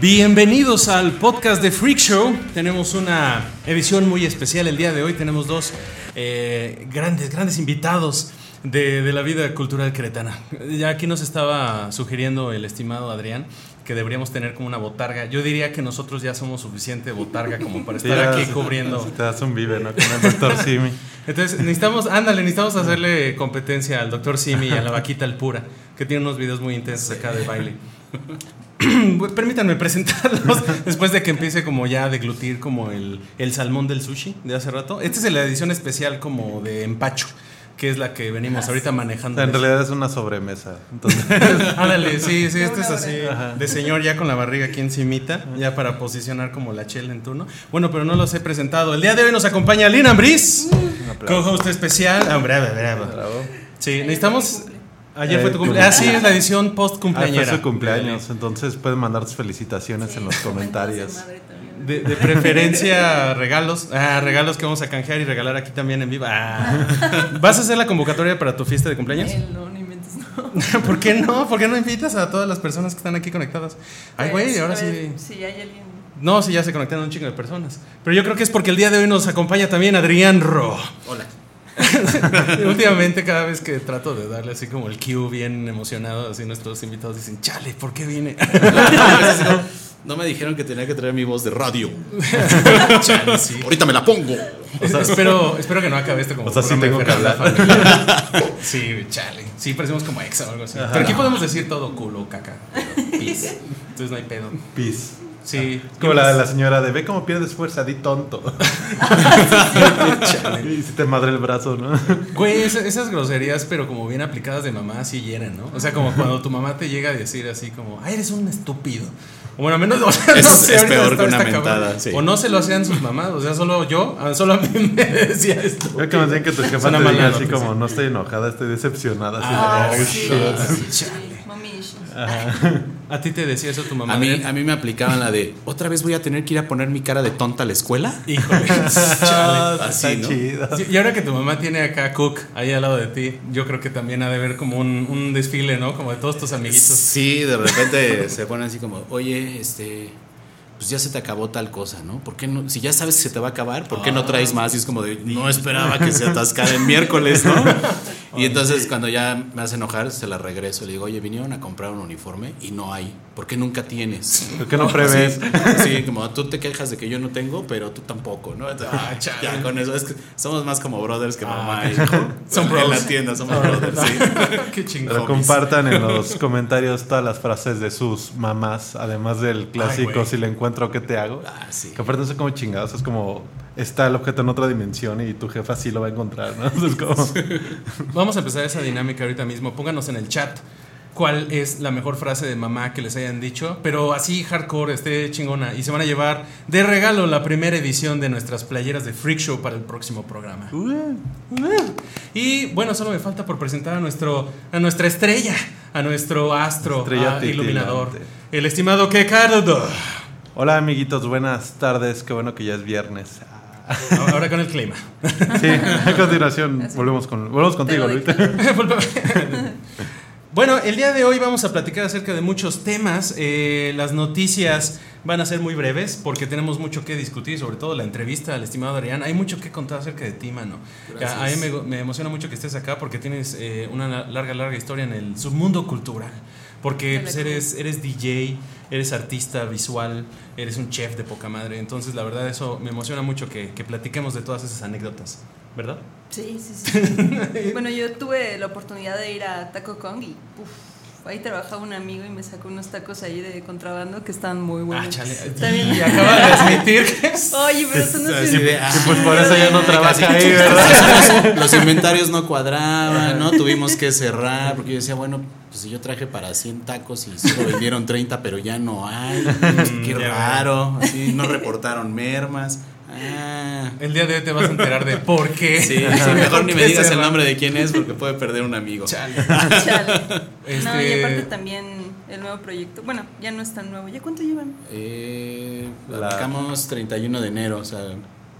Bienvenidos al podcast de Freak Show. Tenemos una edición muy especial el día de hoy. Tenemos dos eh, grandes, grandes invitados de, de la vida cultural cretana. Ya aquí nos estaba sugiriendo el estimado Adrián que deberíamos tener como una botarga. Yo diría que nosotros ya somos suficiente botarga como para estar aquí cubriendo. si te das un vive, ¿no? Con el doctor Simi. Entonces necesitamos, ándale, necesitamos hacerle competencia al doctor Simi y a la vaquita Alpura, que tiene unos videos muy intensos acá de baile. Permítanme presentarlos después de que empiece como ya a deglutir como el, el salmón del sushi de hace rato. Esta es la edición especial como de empacho, que es la que venimos ahorita manejando. En realidad es una sobremesa. Entonces, Ándale, sí, sí, este es así Ajá. de señor ya con la barriga aquí encimita, ya para posicionar como la chela en turno. Bueno, pero no los he presentado. El día de hoy nos acompaña Lina Ambris, aplauso. co-host especial. Ah, bravo. bravo. Sí, necesitamos... Ayer fue Eh, tu cumpleaños. Ah, sí, es la edición post Ah, cumpleañera. fue su cumpleaños, entonces pueden mandar tus felicitaciones en los comentarios. De, de preferencia regalos. Ah, regalos que vamos a canjear y regalar aquí también en vivo. Ah. ¿Vas a hacer la convocatoria para tu fiesta de cumpleaños? No, no inventes, no. ¿Por qué no? ¿Por qué no invitas a todas las personas que están aquí conectadas? Ay, güey, Pues, ahora sí. Si hay alguien. No, sí, ya se conectaron un chingo de personas. Pero yo creo que es porque el día de hoy nos acompaña también Adrián Ro. Hola. Últimamente, cada vez que trato de darle así como el cue bien emocionado, así nuestros invitados dicen, chale, ¿por qué viene? No me dijeron que tenía que traer mi voz de radio. chale, sí. Ahorita me la pongo. espero, espero que no acabe esto como O sea, sí tengo que Familia. Sí, chale. Sí, parecemos como exa o algo así. Pero aquí podemos decir todo culo, caca. Pis. Entonces no hay pedo. Peace. Sí. Como la de la señora de ve cómo pierdes fuerza, di tonto. y si te madre el brazo, ¿no? Güey, esa- esas groserías, pero como bien aplicadas de mamá, sí hieren, ¿no? O sea, como cuando tu mamá te llega a decir así como, ay, eres un estúpido. O bueno, menos o sea, Es- no sé, es peor que una mentada, sí. O no se lo hacían sus mamás, o sea, solo yo, ah, solo a mí me decía esto. Creo que más bien que tu jefa te diga así como no estoy enojada, estoy decepcionada. así de, Ah, "Oh, sí. shit". Chale. Issues. ¿A ti te decía eso tu mamá? A mí, a mí me aplicaban la de, ¿otra vez voy a tener que ir a poner mi cara de tonta a la escuela? Híjole, Ah, chale. Así, ¿no? chido. Y ahora que tu mamá tiene acá a Cook ahí al lado de ti, yo creo que también ha de ver como un, un desfile, ¿no? Como de todos tus amiguitos. Sí, de repente se ponen así como, oye, este, pues ya se te acabó tal cosa, ¿no? ¿Por qué no? Si ya sabes que se te va a acabar, ¿por qué no traes más? Y es como de, no esperaba que se atascara el miércoles, ¿no? Y entonces cuando ya me hace enojar, se la regreso. Le digo, oye, vinieron a comprar un uniforme y no hay. ¿Por qué nunca tienes? ¿Por qué no prevés? Sí, como tú te quejas de que yo no tengo, pero tú tampoco, ¿no? Ah, ya con eso, es que somos más como brothers que mamá Ah, y hijo. Son En bros. la tienda somos brothers, sí. Qué chingón. Compartan en los comentarios todas las frases de sus mamás, además del clásico güey. si le encuentro qué te hago. Ah, sí. Que aparte no sé cómo chingados, es como está el objeto en otra dimensión y tu jefa sí lo va a encontrar, ¿no? Es como Vamos a empezar esa dinámica ahorita mismo. Pónganos en el chat cuál es la mejor frase de mamá que les hayan dicho, pero así hardcore, esté chingona. Y se van a llevar de regalo la primera edición de nuestras playeras de Freak Show para el próximo programa. Y bueno, solo me falta por presentar a, nuestro, a nuestra estrella, a nuestro astro ah, iluminador, el estimado Kekardo. Hola amiguitos, buenas tardes, qué bueno que ya es viernes. Ahora con el clima. Sí, a continuación volvemos con volvemos contigo, Luis. Bueno, el día de hoy vamos a platicar acerca de muchos temas. Eh, las noticias van a ser muy breves porque tenemos mucho que discutir, sobre todo la entrevista al estimado Adrián. Hay mucho que contar acerca de ti, mano. Gracias. A, mí me, me emociona mucho que estés acá porque tienes eh, una larga, larga historia en el submundo cultural. Porque pues, eres, eres DJ, eres artista visual, eres un chef de poca madre. Entonces, la verdad, eso me emociona mucho que, que platiquemos de todas esas anécdotas, ¿verdad? Sí, sí, sí. bueno, yo tuve la oportunidad de ir a Taco Kong y uf, ahí trabajaba un amigo y me sacó unos tacos ahí de contrabando que estaban muy buenos. Ah, chale. También- Y acaba de admitir que es- Oye, pero eso no es ah, Sí, pues por eso ya no trabaja casi- ahí, ¿verdad? Los, los inventarios no cuadraban, ¿no? Tuvimos que cerrar porque yo decía, bueno, pues si yo traje para 100 tacos y solo vendieron 30, pero ya no hay. Qué ya raro. Así, no reportaron mermas. Ah. el día de hoy te vas a enterar de por qué. Sí, sí, mejor ni me digas el nombre de quién es porque puede perder un amigo. Chale. Chale. No, y Este- aparte también el nuevo proyecto. Bueno, ya no es tan nuevo. ¿Ya cuánto llevan? Eh, La- arrancamos 31 de enero, o sea,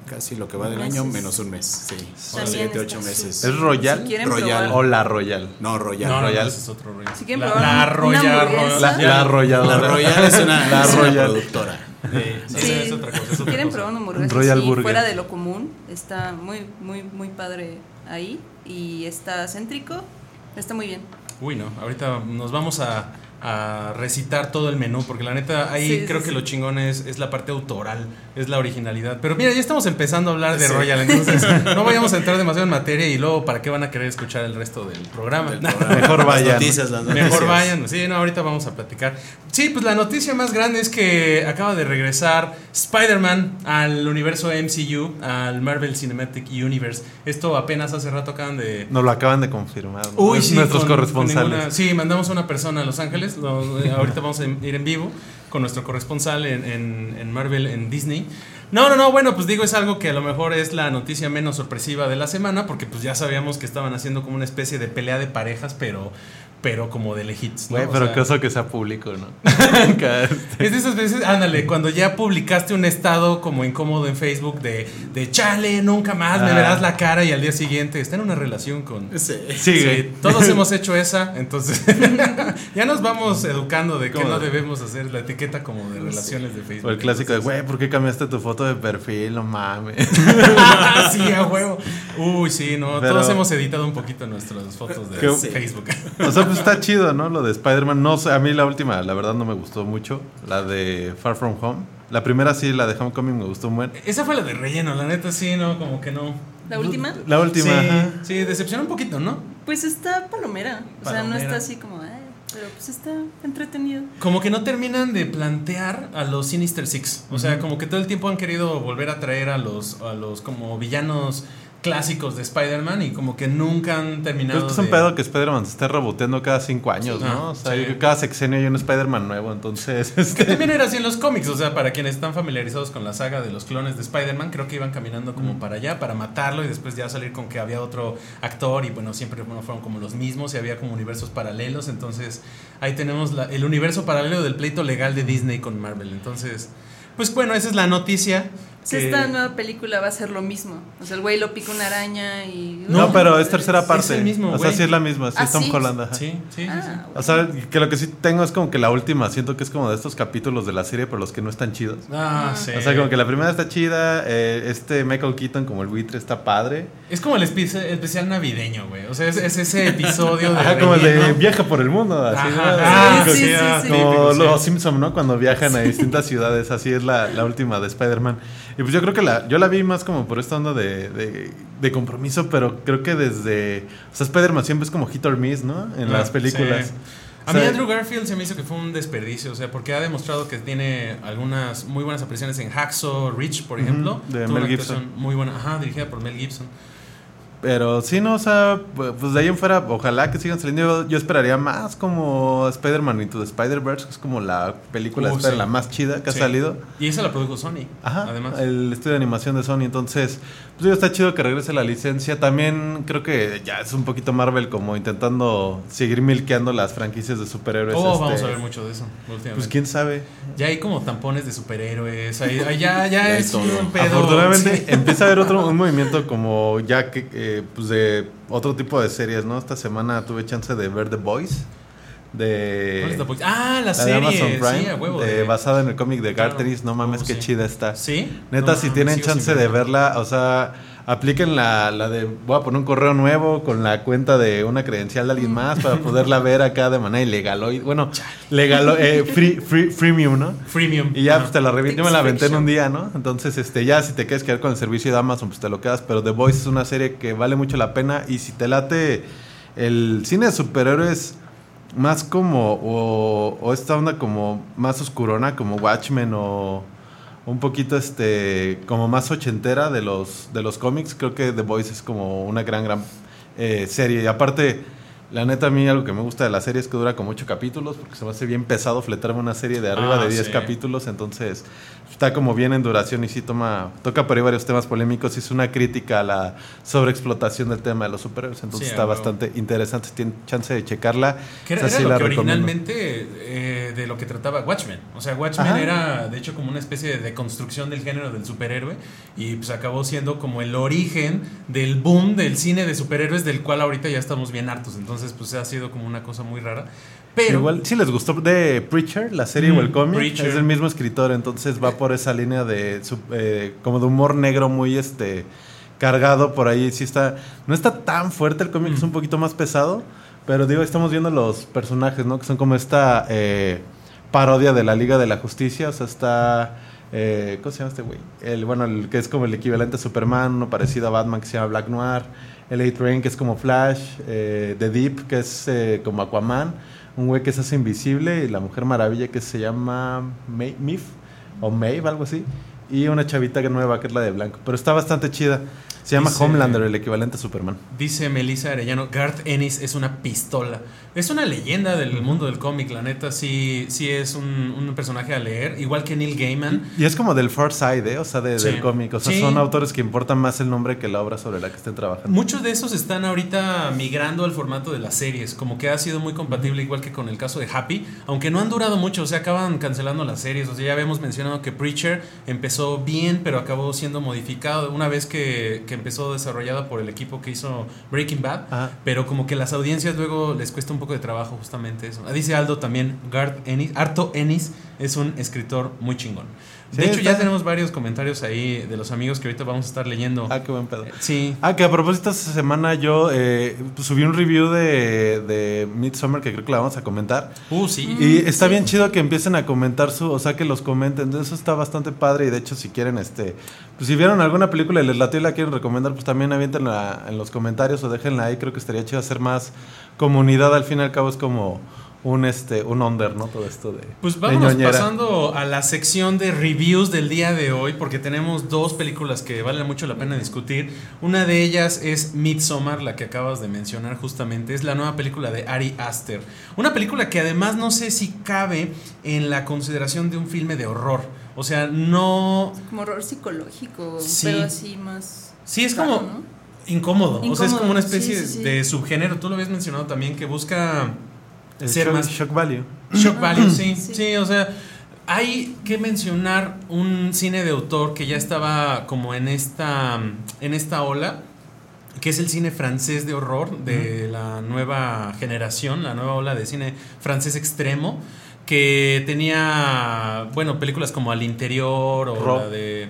casi lo que va del Meses. año menos un mes. Sí, son También 7, está 8 meses. ¿Es Royal? Si Royal. O la Royal. No, Royal. No, no, Royal. es otro. Si quieren la, probar la Royal. La, la arrolladora. La Royal es una, La es una Royal. productora. Eh, sí, Sí, es otra cosa. es si otra quieren cosa. probar una hamburguesa Royal Burger. fuera de lo común, está muy, muy, muy padre ahí y está céntrico, está muy bien. Uy, no, ahorita nos vamos a, a recitar todo el menú, porque la neta ahí Sí, sí, creo que sí. lo chingón es, es la parte autoral, es la originalidad. Pero mira, ya estamos empezando a hablar de Sí. Royal, entonces no vayamos a entrar demasiado en materia y luego para qué van a querer escuchar el resto del programa. Del programa. Mejor Las vayan. noticias, las noticias. Mejor vayan, sí, no, ahorita vamos a platicar. Sí, pues la noticia más grande es que acaba de regresar Spider-Man al universo MCU, al Marvel Cinematic Universe. Esto apenas hace rato acaban de, Nos lo acaban de confirmar. ¿no? Uy, Nuestros con- con corresponsales. ninguna- sí, mandamos a una persona a Los Ángeles. Eh, ahorita vamos a ir en vivo con nuestro corresponsal en, en- en Marvel, en Disney. No, no, no, bueno, pues digo, es algo que a lo mejor es la noticia menos sorpresiva de la semana, porque pues ya sabíamos que estaban haciendo como una especie de pelea de parejas, pero, pero como de lejitos. ¿no? Güey, O pero sea, qué oso que sea público, ¿no? Cada- es de esas veces, ándale, cuando ya publicaste un estado como incómodo en Facebook de, de chale, nunca más me Ah. verás la cara y al día siguiente está en una relación con, Sí. Sí, todos hemos hecho esa, entonces ya nos vamos educando de que no debemos hacer la etiqueta como de relaciones de Facebook. O el clásico de, güey, ¿por qué cambiaste tu foto de perfil? No mames. sí, a huevo. Uy, sí, no, Pero- todos hemos editado un poquito nuestras fotos de ¿Qué- Facebook. O sea, pues está chido, ¿no? Lo de Spider-Man. No sé, a mí la última, la verdad, no me gustó mucho. La de Far From Home. La primera sí, la de Homecoming me gustó un buen. Esa fue la de relleno, la neta sí, no, como que no. ¿La última? La última, sí, ajá. sí, decepciona un poquito, ¿no? Pues está palomera, o sea, no está así como, "Ay", pero pues está entretenido. Como que no terminan de plantear a los Sinister Six. O sea, como que todo el tiempo han querido volver a traer a los, a los como villanos clásicos de Spider-Man y como que nunca han terminado. Que es un de- pedo que Spider-Man se esté reboteando cada cinco años. ¿no? O sea, sí. cada sexenio hay un Spider-Man nuevo, entonces... Que Este, también era así en los cómics, o sea, para quienes están familiarizados con la saga de los clones de Spider-Man, creo que iban caminando como para allá, para matarlo y después ya salir con que había otro actor y bueno, siempre bueno, fueron como los mismos y había como universos paralelos, entonces ahí tenemos la- el universo paralelo del pleito legal de Disney con Marvel, entonces, pues bueno, esa es la noticia. Que- esta nueva película va a ser lo mismo. O sea, el güey lo pica una araña y. no, No, pero es tercera parte. el mismo, o sea, sí es la misma, sí ¿Ah, es Tom sí? Holland, ajá. Sí, sí, sí, sí. Ah, O sea, que lo que sí tengo es como que la última, siento que es como de estos capítulos de la serie, pero los que no están chidos. Ah, sí. O sea, como que la primera está chida, eh, este Michael Keaton como el buitre está padre. Es como el espe- especial navideño, güey. O sea, es, es ese episodio de. Ajá, como el de viaja por el mundo, así, Ajá, ¿no? ah, Sí, sí, sí, ah, sí. Como los Simpson, ¿no? Cuando viajan a distintas ciudades, así es la, la última de Spider-Man. Y pues yo creo que la, yo la vi más como por esta onda de, de, de compromiso, pero creo que desde, o sea, Spider-Man siempre es como hit or miss, ¿no? En Ah, las películas. sí. O A mí Andrew Garfield se me hizo que fue un desperdicio, o sea, porque ha demostrado que tiene algunas muy buenas apariciones en Hacksaw Ridge, por ejemplo. de Tuvo Mel una Gibson. Muy buena, ajá, dirigida por Mel Gibson. Pero sí, no, o sea, pues de ahí en fuera, ojalá que sigan saliendo. Yo, yo esperaría más como Spider-Man Into the Spider-Verse, que es como la película de Uh, Spider- sí. la más chida que Sí. ha salido. Y esa la produjo Sony, Ajá, además. el estudio de animación de Sony. Entonces, pues digo, está chido que regrese la licencia. También creo que ya es un poquito Marvel como intentando seguir milkeando las franquicias de superhéroes. Oh, este, vamos a ver mucho de eso. Pues quién sabe. Ya hay como tampones de superhéroes, ahí- ya, ya, Ya es todo. un pedo. Afortunadamente sí. empieza a haber otro un movimiento como ya que eh, pues de otro tipo de series, ¿no? Esta semana tuve chance de ver The Boys de ¿Cuál es la po- Ah, la la de serie, Amazon Prime, sí, a huevo. de- de- basada en el cómic de Claro. Garteris, no mames Oh, qué sí. chida está. ¿Sí? Neta, No si mames, tienen chance de verla, o sea, apliquen la, la de voy a poner un correo nuevo con la cuenta de una credencial de alguien más para poderla ver acá de manera ilegal. O, bueno, legal, eh, free, free, freemium, ¿no? Freemium. Y ya pues, te la reviento. Yo me la aventé en un día, ¿no? Entonces, este, ya si te quieres quedar con el servicio de Amazon, pues te lo quedas. Pero The Voice es una serie que vale mucho la pena. Y si te late el cine de superhéroes más como, o, o esta onda como más oscurona, como Watchmen o un poquito este como más ochentera de los de los cómics. Creo que The Voice es como una gran gran eh, serie. Y aparte la neta a mí algo que me gusta de la serie es que dura como ocho capítulos porque se me hace bien pesado fletarme una serie de arriba Ah, de 10 sí. capítulos entonces está como bien en duración y sí toma toca por ahí varios temas polémicos y es una crítica a la sobreexplotación del tema de los superhéroes entonces Sí, está bastante interesante si tienen chance de checarla Que era, esa era sí lo que originalmente eh, de lo que trataba Watchmen. O sea, Watchmen Ajá. era de hecho como una especie de deconstrucción del género del superhéroe y pues acabó siendo como el origen del boom del cine de superhéroes del cual ahorita ya estamos bien hartos. Entonces pues ha sido como una cosa muy rara. Pero Igual, si les gustó de Preacher, la serie Mm, o el cómic, Preacher. es del mismo escritor, entonces va por esa línea de eh, como de humor negro muy este cargado por ahí. Sí está, no está tan fuerte el cómic, es un poquito más pesado, pero digo, estamos viendo los personajes, ¿no? Que son como esta eh, parodia de la Liga de la Justicia, o sea, está eh, ¿cómo se llama este güey? El bueno, el que es como el equivalente a Superman, uno parecido a Batman que se llama Black Noir, el A-Train que es como Flash, eh, The Deep que es eh, como Aquaman, un güey que se hace invisible y la Mujer Maravilla que se llama May, Mif o Maeve, algo así, y una chavita nueva que es la de blanco, pero está bastante chida. Se llama Dice- Homelander, el equivalente a Superman. Dice Melissa Arellano, Garth Ennis es una pistola. Es una leyenda del mundo del cómic, la neta, sí, sí es un, un personaje a leer, igual que Neil Gaiman. Y es como del Far Side, ¿eh? o sea, de- Sí. del cómic. O sea, Sí. son autores que importan más el nombre que la obra sobre la que estén trabajando. Muchos de esos están ahorita migrando al formato de las series, como que ha sido muy compatible igual que con el caso de Happy, aunque no han durado mucho, o sea, acaban cancelando las series, o sea, ya habíamos mencionado que Preacher empezó bien, pero acabó siendo modificado una vez que, que empezó desarrollada por el equipo que hizo Breaking Bad, Ajá. pero como que las audiencias luego les cuesta un poco de trabajo justamente eso. Ah, Dice Aldo también, Garth Ennis, Arto Ennis es un escritor muy chingón. De Sí, hecho, está- ya tenemos varios comentarios ahí de los amigos que ahorita vamos a estar leyendo. Ah, qué buen pedo. Sí. Ah, que a propósito, esta semana yo eh, subí un review de, de Midsommar que creo que la vamos a comentar. Uh, sí. Y está bien chido que empiecen a comentar su, o sea, que los comenten. Eso está bastante padre. Y de hecho, si quieren, este, pues si vieron alguna película y les latió y la quieren recomendar, pues también avientenla en los comentarios o déjenla ahí. Creo que estaría chido hacer más comunidad. Al fin y al cabo es como un, este, un under, ¿no? Todo esto de. Pues ñoñera. pasando a la sección de reviews del día de hoy, porque tenemos dos películas que vale mucho la pena discutir. Una de ellas es Midsommar, la que acabas de mencionar justamente. Es la nueva película de Ari Aster. Una película que además no sé si cabe en la consideración de un filme de horror. O sea, no. Como horror psicológico, Sí. pero así más. Sí, es raro, como ¿no? incómodo. O sea, es como una especie sí, sí. de subgénero. Tú lo habías mencionado también, que busca El ser shock, más shock value. Shock value, sí, sí, Sí. o sea, hay que mencionar un cine de autor que ya estaba como en esta, en esta ola, que es el cine francés de horror de la nueva generación, la nueva ola de cine francés extremo, que tenía, bueno, películas como Al Interior o la de...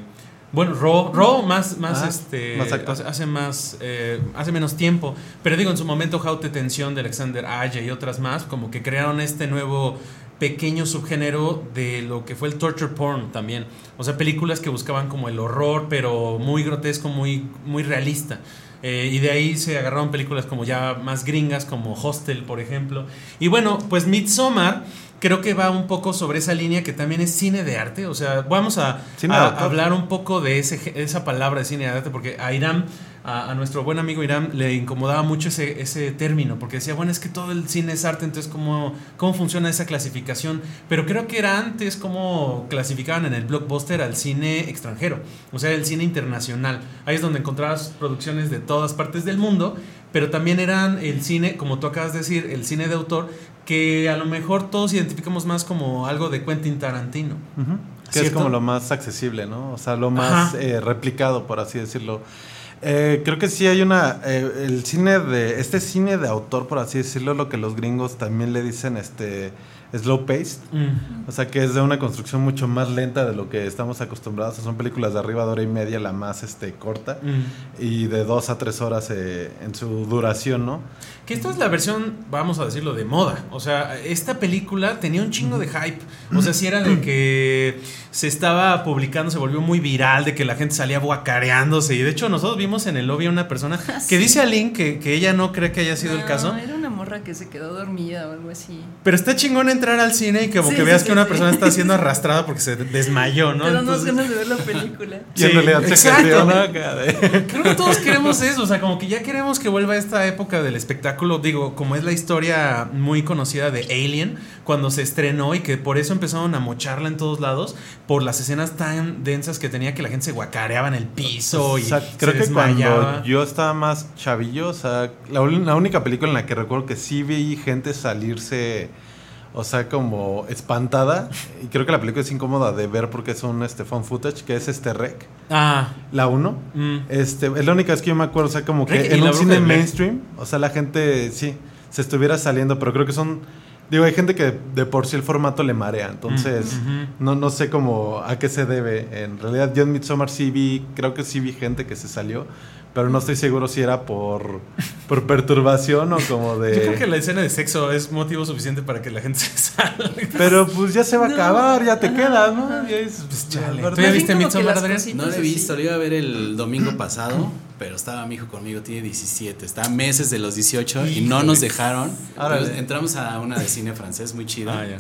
Bueno, Raw, Raw más, más Ah, este, más hace, hace más, eh, hace menos tiempo, pero digo, en su momento Haute Tensión de Alexander Aja y otras más, como que crearon este nuevo pequeño subgénero de lo que fue el torture porn también. O sea, películas que buscaban como el horror, pero muy grotesco, muy, muy realista. Eh, y de ahí se agarraron películas como ya más gringas, como Hostel, por ejemplo. Y bueno, pues Midsommar creo que va un poco sobre esa línea que también es cine de arte. O sea, vamos a, hablar un poco de ese, esa palabra de cine de arte, porque a Irán, a, a nuestro buen amigo Irán, le incomodaba mucho ese, ese término, porque decía, bueno, es que todo el cine es arte, entonces, ¿cómo, ¿cómo funciona esa clasificación? Pero creo que era antes cómo clasificaban en el blockbuster al cine extranjero, o sea, el cine internacional. Ahí es donde encontrabas producciones de todas partes del mundo, pero también eran el cine, como tú acabas de decir, el cine de autor, que a lo mejor todos identificamos más como algo de Quentin Tarantino. Que es como lo más accesible, ¿no? O sea, lo más eh, replicado, por así decirlo. Eh, creo que sí hay una. eh, el cine de. Este cine de autor, por así decirlo, lo que los gringos también le dicen este slow paced. Mm. O sea que es de una construcción mucho más lenta de lo que estamos acostumbrados. O sea, son películas de arriba de hora y media, la más este, corta. Mm. Y de dos a tres horas eh, en su duración, ¿no? Que esta es la versión, vamos a decirlo, de moda. O sea, esta película tenía un chingo de hype. O sea, si era de que se estaba publicando, se volvió muy viral, de que la gente salía guacareándose. Y de hecho, nosotros vimos en el lobby a una persona que dice a Link que, que ella no cree que haya sido el caso. Era una morra que se quedó dormida o algo así. Pero está chingón entrar al cine y como Sí, que veas sí, que una sí. persona está siendo arrastrada porque se desmayó, ¿no? Unas Entonces- ganas de ver la película. Y en Sí, realidad se ¿no? Creo que todos queremos eso, o sea, como que ya queremos que vuelva esta época del espectáculo, digo, como es la historia muy conocida de Alien, cuando se estrenó y que por eso empezaron a mocharla en todos lados, por las escenas tan densas que tenía que la gente se guacareaba en el piso y O sea, creo se que desmayaba. cuando yo estaba más chavillo, o sea, la única película en la que recuerdo que sí vi gente salirse, o sea, como espantada, y creo que la película es incómoda de ver porque es un este, footage, que es este Rec, Ah, la 1. mm. Este, es la única vez que yo me acuerdo, o sea, como que en un cine mainstream, o sea, la gente sí se estuviera saliendo, pero creo que son digo, hay gente que de por sí el formato le marea, entonces ujú. no no sé cómo a qué se debe. En realidad yo en Midsommar sí vi, creo que sí vi gente que se salió, pero no estoy seguro si era por por perturbación o como de Yo creo que la escena de sexo es motivo suficiente para que la gente se salga. Pero pues ya se va a acabar, ya te quedas, ¿no? Ya es- Pues, chale. ¿Tú ya viste Midsommar, Adrián? No lo he visto, lo iba a ver el domingo pasado, pero estaba mi hijo conmigo, tiene 17, está a meses de los 18 y no nos dejaron. Entonces, entramos a una de cine francés muy chida. Ah, ya.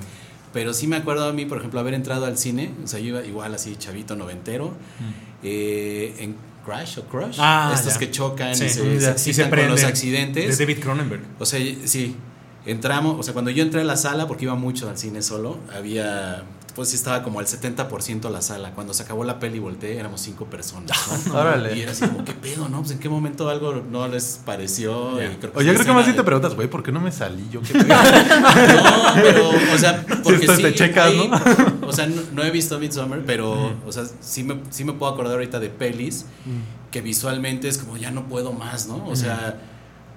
Pero sí me acuerdo a mí, por ejemplo, haber entrado al cine, o sea, yo iba igual así chavito noventero, eh, en Crash o Crush. Ah, estos ya. que chocan Sí. y se, Mm, se ya. Y se con los accidentes. De David Cronenberg. O sea, sí, entramos, o sea, cuando yo entré a la sala, porque iba mucho al cine solo, había, pues sí estaba como al 70% la sala. Cuando se acabó la peli y volteé, éramos cinco personas. ¿no? Órale. Y era así como, ¿qué pedo, no? Pues en qué momento algo no les pareció. Ya. Y creo O yo creo que más escena te preguntas, güey, ¿por qué no me salí? Yo qué de- No, pero, o sea, porque esto sí, te checas, ¿no? O sea, no, no he visto Midsommar, pero, o sea, sí me, sí me puedo acordar ahorita de pelis que visualmente es como, ya no puedo más, ¿no? O sea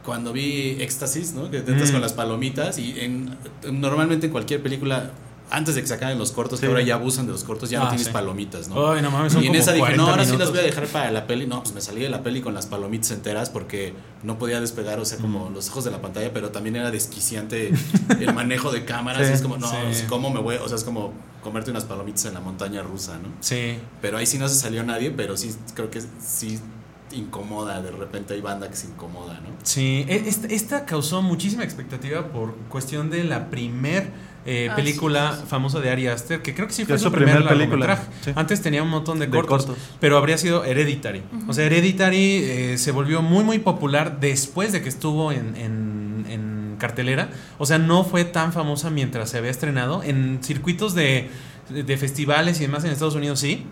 cuando vi Éxtasis, ¿no? Que te entras Mm. con las palomitas y en, normalmente en cualquier película, antes de que sacaran los cortos, Sí. que ahora ya abusan de los cortos, ya Ah, no tienes sí. palomitas, ¿no? Ay, no mames, son y en como esa dije, 40 no, ahora sí las voy a dejar para la peli. No, pues me salí de la peli con las palomitas enteras porque no podía despegar, o sea, Mm. como los ojos de la pantalla, pero también era desquiciante el manejo de cámaras. Sí, es como, no, ¿cómo me voy? O sea, es como comerte unas palomitas en la montaña rusa, ¿no? Sí. Pero ahí sí no se salió nadie, pero sí creo que sí incomoda, de repente hay banda que se incomoda, ¿no? Sí, e- esta, esta causó muchísima expectativa por cuestión de la primer eh, Ah, película sí, sí, sí. famosa de Ari Aster, que creo que sí fue su su primer primer película, sí. Antes tenía un montón de De cortos, cortos. pero habría sido Hereditary. O sea, Hereditary eh, se volvió muy, muy popular después de que estuvo en, en- en cartelera. O sea, no fue tan famosa mientras se había estrenado. En circuitos de, de festivales y demás en Estados Unidos sí.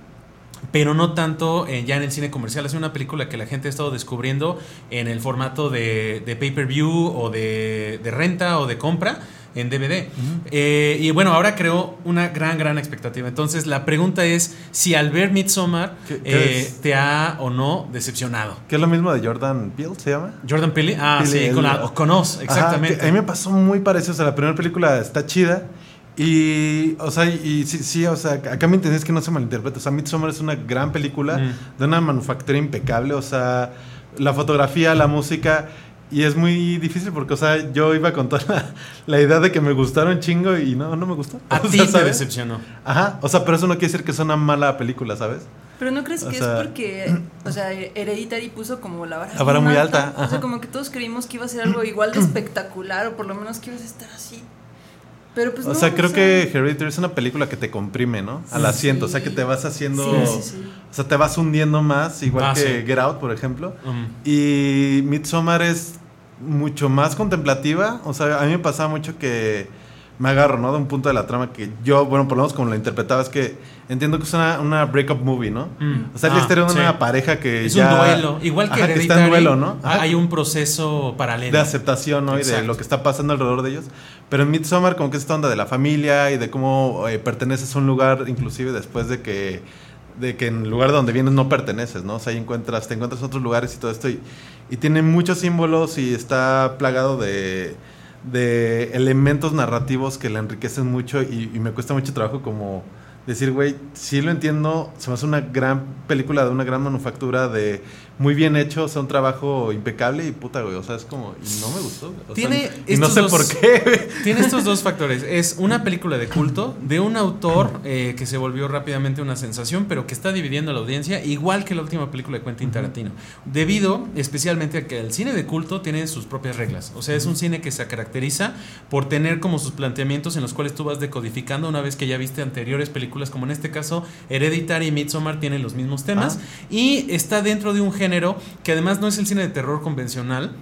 Pero no tanto eh, ya en el cine comercial. Es una película que la gente ha estado descubriendo en el formato de, de pay-per-view o de, de renta o de compra en DVD. Eh, y bueno, ahora creó una gran, gran expectativa. Entonces, la pregunta es si al ver Midsommar ¿Qué- qué eh, te ha o no decepcionado. Que es lo mismo de Jordan Peele, ¿se llama? Jordan Peele, ah, Peele, sí, el- con, la- con Oz, exactamente. a mí me pasó muy parecido. O sea, la primera película está chida. Y, o sea, y sí, sí, o sea, acá mi intención es que no se malinterprete. O sea, Midsommar es una gran película Mm. de una manufactura impecable. O sea, la fotografía, la música. Y es muy difícil porque, o sea, yo iba con toda la, la idea de que me gustaron chingo y no, no me gustó. a ti sea, te decepcionó. Ajá, o sea, pero eso no quiere decir que es una mala película, ¿sabes? Pero no crees O que sea- es porque, o sea, Hereditary puso como la vara, La vara muy alta, O sea, como que todos creímos que iba a ser algo igual de espectacular o por lo menos que ibas a estar así. Pero pues o no, sea, creo que Hereditary es una película que te comprime, ¿no? Al Sí. asiento, o sea, que te vas haciendo... Sí, sí, sí. O sea, te vas hundiendo más, igual Ah, que sí. Get Out, por ejemplo. Mm. Y Midsommar es mucho más contemplativa. O sea, a mí me pasaba mucho que me agarro, ¿no? De un punto de la trama que yo, bueno, por lo menos como la interpretaba, es que entiendo que es una, una breakup movie, ¿no? Mm. O sea, Ah, historia de sí. una pareja que Es ya... un duelo. Igual que, Ajá, que está en duelo, ¿no? Ajá. Hay un proceso paralelo. de aceptación, ¿no? Y de lo que está pasando alrededor de ellos. Pero en Midsommar como que es esta onda de la familia y de cómo eh, perteneces a un lugar, inclusive después de que de que en el lugar de donde vienes no perteneces, ¿no? O sea, ahí encuentras, te encuentras otros lugares y todo esto y, y tiene muchos símbolos y está plagado de, de elementos narrativos que la enriquecen mucho y, y me cuesta mucho trabajo como decir, güey, sí lo entiendo, se me hace una gran película de una gran manufactura de muy bien hecho, o sea, un trabajo impecable y puta, güey, o sea, es como, y no me gustó. o sea, Tiene y no estos sé dos- por qué. Tiene estos dos factores. Es una película de culto de un autor eh, que se volvió rápidamente una sensación, pero que está dividiendo a la audiencia, igual que la última película de Quentin Tarantino. Debido especialmente a que el cine de culto tiene sus propias reglas. O sea, es un cine que se caracteriza por tener como sus planteamientos en los cuales tú vas decodificando una vez que ya viste anteriores películas, como en este caso Hereditary y Midsommar tienen los mismos temas. Y está dentro de un género que además no es el cine de terror convencional,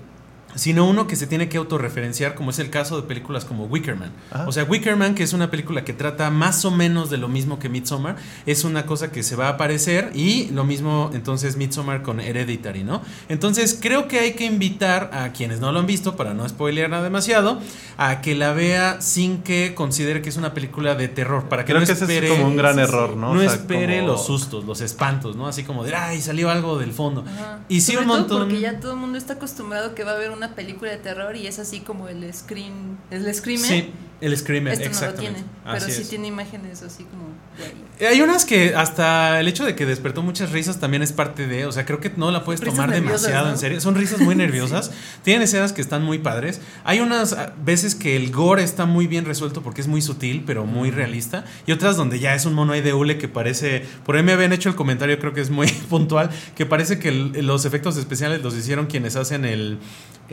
sino uno que se tiene que autorreferenciar, como es el caso de películas como Wickerman. O sea, Wickerman, que es una película que trata más o menos de lo mismo que Midsommar, es una cosa que se va a aparecer y lo mismo entonces Midsommar con Hereditary, ¿no? Entonces creo que hay que invitar a quienes no lo han visto, para no spoilear nada demasiado, a que la vea sin que considere que es una película de terror, para que Creo no que ese espere... es como un gran error, ¿no? No O sea, espere como- los sustos, los espantos, ¿no? Así como de, ay, salió algo del fondo. Ajá. Y sí, Sobre un todo montón... Porque ya todo el mundo está acostumbrado que va a haber una película de terror y es así como el screen, el screamer. El Screamer, Esto no lo exactamente. tiene, pero Así sí es. tiene imágenes así como de ahí. Eh, Hay unas que hasta el hecho de que despertó muchas risas también es parte de, o sea, creo que no la puedes Risas tomar demasiado ¿no? en serio. Son risas muy nerviosas. Tienen escenas que están muy padres. Hay unas ah, veces que el gore está muy bien resuelto porque es muy sutil, pero muy realista. Y otras donde ya es un mono ahí de hule que parece, por ahí me habían hecho el comentario, creo que es muy puntual, que parece que el- los efectos especiales los hicieron quienes hacen el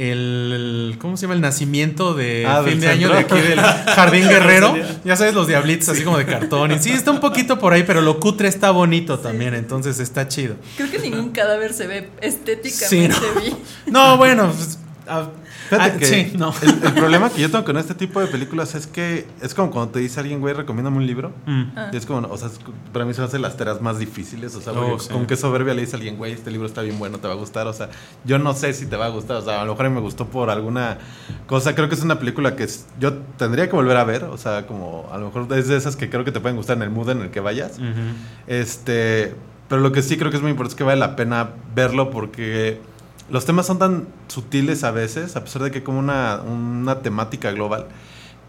el ¿cómo se llama? el nacimiento de Ah, fin de año de aquí del Jardín Guerrero. Ya sabes, los diablitos así como de cartón. Y sí, está un poquito por ahí, pero lo cutre está bonito también, entonces está chido. Creo que ningún cadáver se ve estéticamente Sí, ¿no? bien. No, bueno, pues, ah, Fíjate ah, que sí, no. el, el problema que yo tengo con este tipo de películas es que es como cuando te dice alguien, güey, recomiéndame un libro. Mm. Y es como, o sea, es- para mí se hacen las tareas más difíciles. O sea, Oh, sí. con qué soberbia le dice a alguien, güey, este libro está bien bueno, te va a gustar. O sea, yo no sé si te va a gustar. O sea, a lo mejor me gustó por alguna cosa. Creo que es una película que es- yo tendría que volver a ver. O sea, como a lo mejor es de esas que creo que te pueden gustar en el mood en el que vayas. Este, pero lo que sí creo que es muy importante es que vale la pena verlo porque los temas son tan sutiles a veces, a pesar de que hay como una, una temática global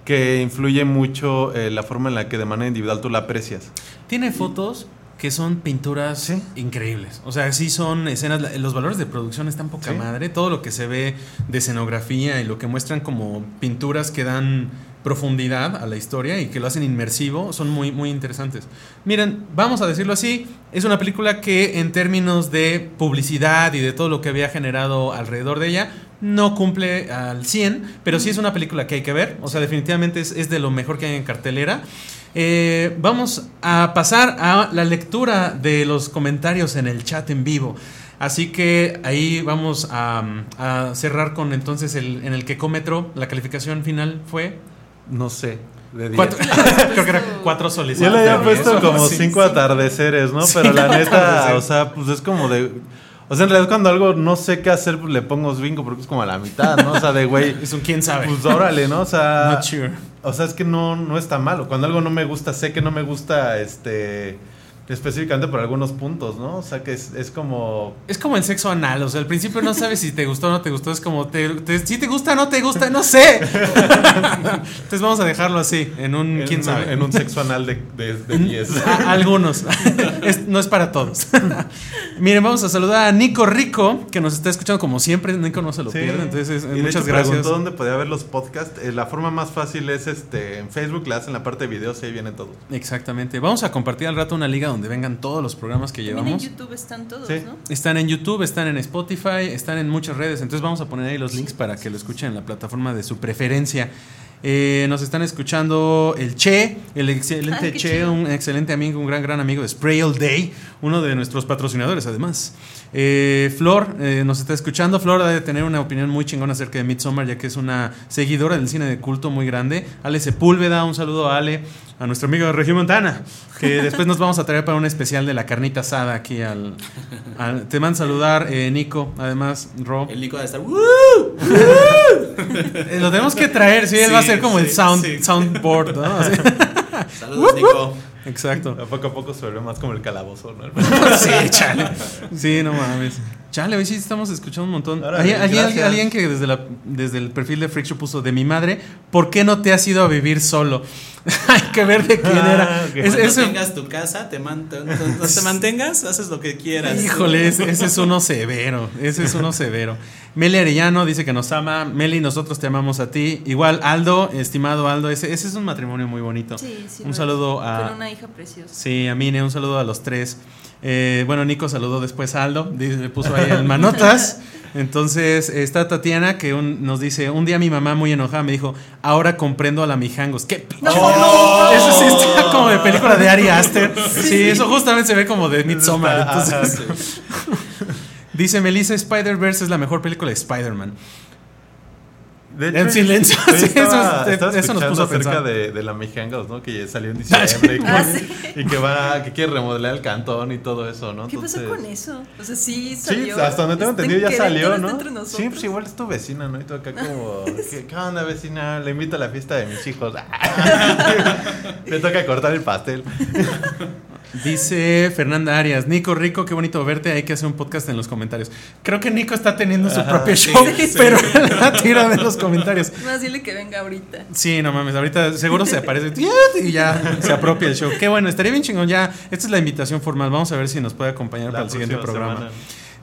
que influye mucho eh, la forma en la que de manera individual tú la aprecias. Tiene fotos que son pinturas Sí. increíbles. O sea, sí son escenas, los valores de producción están poca Sí. madre. Todo lo que se ve de escenografía y lo que muestran como pinturas que dan profundidad a la historia y que lo hacen inmersivo son muy, muy interesantes. Miren, vamos a decirlo así, es una película que en términos de publicidad y de todo lo que había generado alrededor de ella, no cumple al 100, pero sí es una película que hay que ver. O sea, definitivamente es, es de lo mejor que hay en cartelera. Eh, vamos a pasar a la lectura de los comentarios en el chat en vivo. Así que ahí vamos a, cerrar con entonces el, en el quecómetro. La calificación final fue No sé, de 10. cuatro, creo que era cuatro soles. Yo le había puesto como sí. cinco atardeceres, ¿no? Sí, Pero la neta, o sea, pues es como de... O sea, en realidad cuando algo no sé qué hacer, pues le pongo bingo porque es como a la mitad, ¿no? O sea, de güey, Es un quién sabe. pues órale, ¿no? O sea... Not sure. O sea, es que no, no está malo. Cuando algo no me gusta, sé que no me gusta este específicamente por algunos puntos, ¿no? O sea, que es, es como... Es como el sexo anal, o sea, al principio no sabes si te gustó o no te gustó, es como, te, te- si te gusta o no te gusta, no sé. Entonces vamos a dejarlo así, en un, en quién sabe. En un sexo anal de, de, de 10. A- algunos. Es- no es para todos. Miren, vamos a saludar a Nico Rico, que nos está escuchando como siempre. Nico no se lo Sí. pierde. Entonces, eh, de muchas hecho gracias. preguntó dónde podía ver los podcasts. Eh, la forma más fácil es este en Facebook, le hacen la parte de videos y ahí viene todo. Exactamente. Vamos a compartir al rato una liga donde vengan todos los programas que También en llevamos. YouTube están todos, Sí. ¿no? Están en YouTube, están en Spotify, están en muchas redes. Entonces vamos a poner ahí los links para que lo escuchen en la plataforma de su preferencia. Eh, nos están escuchando el Che, el excelente Ay, Che, chido. un excelente amigo, un gran, gran amigo de Spray All Day, uno de nuestros patrocinadores además. Eh, Flor eh, nos está escuchando. Flor debe tener una opinión muy chingona acerca de Midsommar, ya que es una seguidora del cine de culto muy grande. Ale Sepúlveda, un saludo a Ale, a nuestro amigo de Región Montana, que después nos vamos a traer para un especial de la carnita asada aquí al. al- te van a saludar, eh, Nico, además, Ro. El Nico va a estar. "Uh". Eh, lo tenemos que traer, sí, él Sí, va a ser como el sound, sí. soundboard, ¿no? Así. Saludos, Nico. Exacto. A poco a poco se vuelve más como el calabozo, ¿no? Sí, chale. Sí, no mames. Chale, hoy sí estamos escuchando un montón. Hay- alguien, que desde, la, desde el perfil de Freak Show puso de mi madre, ¿por qué no te has ido a vivir solo? Hay que ver de quién era. Ah. Es- tengas tu casa, te, man- te- te- te mantengas, haces lo que quieras. Híjole, ese, ese es uno severo. Ese es uno severo. Meli Arellano dice que nos ama. Meli, nosotros te amamos a ti. Igual, Aldo, estimado Aldo, ese, ese es un matrimonio muy bonito. Sí, sí. un saludo es. a. Con una hija preciosa. Sí, a Mine, un saludo a los tres. Eh, bueno, Nico saludó después a Aldo, le puso ahí el manotas. Entonces está Tatiana que un- nos dice, un día mi mamá muy enojada me dijo, ahora comprendo a la Mijangos. ¿Qué? pinche- Eso sí está como de película de Ari Aster. Sí, eso justamente se ve como de Midsommar. Entonces, dice Melissa, Spider-Verse es la mejor película de Spider-Man. De En silencio, sí, estaba- eso- estaba eso nos puso a acerca pensar. de, de la Mijangos, ¿no? Que salió en diciembre y, que, Ah, sí. y que va, que quiere remodelar el cantón y todo eso, ¿no? ¿Qué pasó con eso? O sea, sí Sí, salió. hasta donde tengo Está entendido ya salió, ¿no? Sí, pues igual es tu vecina, ¿no? Y tú acá como, ¿qué, qué onda vecina? Le invito a la fiesta de mis hijos. Me toca cortar el pastel. Dice Fernanda Arias, Nico Rico, qué bonito verte, hay que hacer un podcast en los comentarios. Creo que Nico está teniendo su propio show, Sí, sí. pero la tira de los comentarios. Más dile que venga ahorita. Sí, no mames, ahorita seguro se aparece y ya se apropia el show. Qué bueno, estaría bien chingón ya. Esta es la invitación formal, vamos a ver si nos puede acompañar La para el siguiente programa. semana.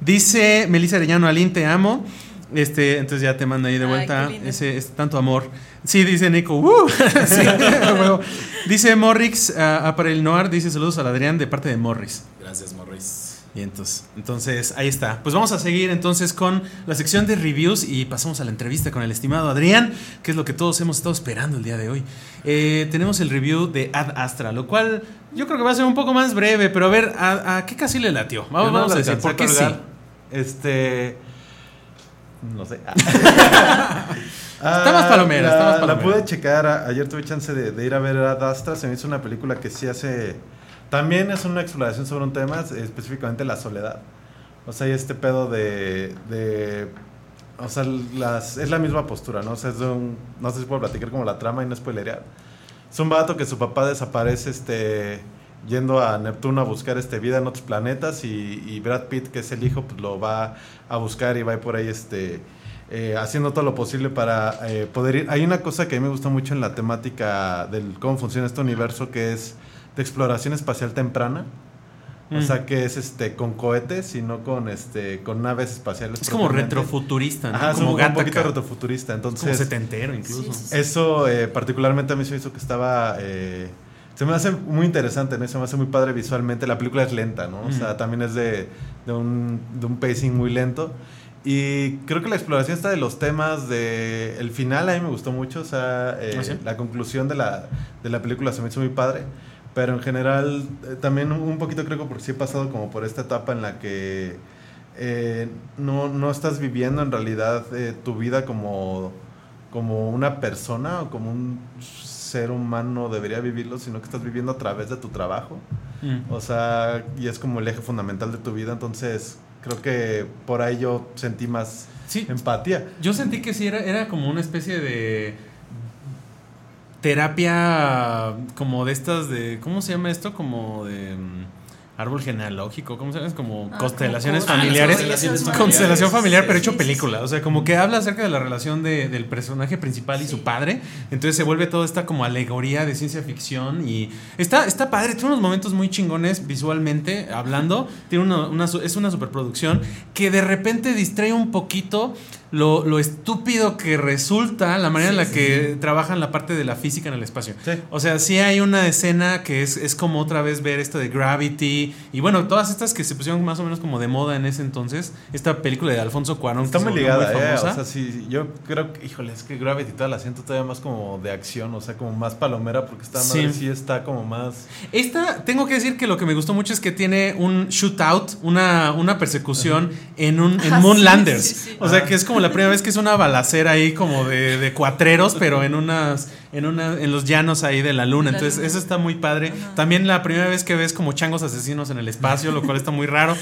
Dice Melissa Arellano, Alín, te amo. Este, entonces ya te manda ahí de Ay, vuelta ese, ese tanto amor. Sí, dice Nico. ¡uh! Sí, dice Morrix, ah, para el Noir, dice saludos al Adrián de parte de Morris. Gracias, Morris. Y entonces, entonces, ahí está. Pues vamos a seguir entonces con la sección de reviews y pasamos a la entrevista con el estimado Adrián, que es lo que todos hemos estado esperando el día de hoy. Eh, tenemos el review de Ad Astra, lo cual yo creo que va a ser un poco más breve, pero a ver, ¿a, a qué casi le latió? Vamos, no vamos a decir, ¿por qué sí? Este. No sé. Está más palomera, la, está más La palomera. pude checar. a- Ayer tuve chance de, de ir a ver Ad Astra. Se me hizo una película que sí hace. También es una exploración sobre un tema, específicamente la soledad. O sea, hay este pedo de. de o sea, las, es la misma postura, ¿no? O sea, es de un. No sé si puedo platicar como la trama y no spoilerear. Es un vato que su papá desaparece este, yendo a Neptuno a buscar este, vida en otros planetas y, y Brad Pitt, que es el hijo, pues lo va a buscar y va por ahí este, eh, haciendo todo lo posible para eh, poder ir. Hay una cosa que a mí me gusta mucho en la temática del cómo funciona este universo, que es de exploración espacial temprana. O Mm. sea, que es este con cohetes y no con este con naves espaciales. Es como retrofuturista, ¿no? Ajá, es como un, poquito retrofuturista. como Entonces, setentero incluso. Sí, sí, eso eh, particularmente a mí se me hizo que estaba... eh, se me hace muy interesante, ¿no? Se me hace muy padre visualmente. La película es lenta, ¿no? O sea, Mm. también es de, de, un, de un pacing muy lento. Y creo que la exploración está de los temas de... El final a mí me gustó mucho, o sea, eh, ¿Ah, sí? la conclusión de la, de la película se me hizo muy padre. Pero en general, eh, también un, poquito creo que porque sí he pasado como por esta etapa en la que eh, no, no estás viviendo en realidad tu vida como, como una persona o como un ser humano debería vivirlo, sino que estás viviendo a través de tu trabajo. Mm. O sea, y es como el eje fundamental de tu vida. Entonces, creo que por ahí yo sentí más Sí, empatía. Yo sentí que sí era, era como una especie de terapia como de estas de ¿cómo se llama esto? Como de mm, árbol genealógico, ¿cómo se llama? Es como Ah, constelaciones como- familiares. Ah, constelaciones Constelación familiares. familiar, pero hecho sí, película. O sea, como que habla acerca de la relación de- del personaje principal y su padre. Entonces se vuelve toda esta como alegoría de ciencia ficción. Y está, está padre, tiene unos momentos muy chingones visualmente hablando. Tiene una, es una superproducción que de repente distrae un poquito lo, lo estúpido que resulta la manera en la que trabajan la parte de la física en el espacio. Sí. O sea, sí hay una escena que es, es como otra vez ver esto de Gravity y bueno, todas estas que se pusieron más o menos como de moda en ese entonces. Esta película de Alfonso Cuarón. Está que muy ligada, eh. famosa. O sea, sí, yo creo que, híjole, es que Gravity todo la siento todavía más como de acción, o sea, como más palomera, porque esta madre Sí. sí está como más. Esta, tengo que decir que lo que me gustó mucho es que tiene un shootout, una, una persecución en un en Ah, sí, Moonlanders. sí, sí. O sea, que es como la primera vez que es una balacera ahí como de, de cuatreros, pero en unas en una en los llanos ahí de la luna. La Entonces, luna. eso está muy padre. También la primera vez que ves como changos asesinos en el espacio, lo cual está muy raro.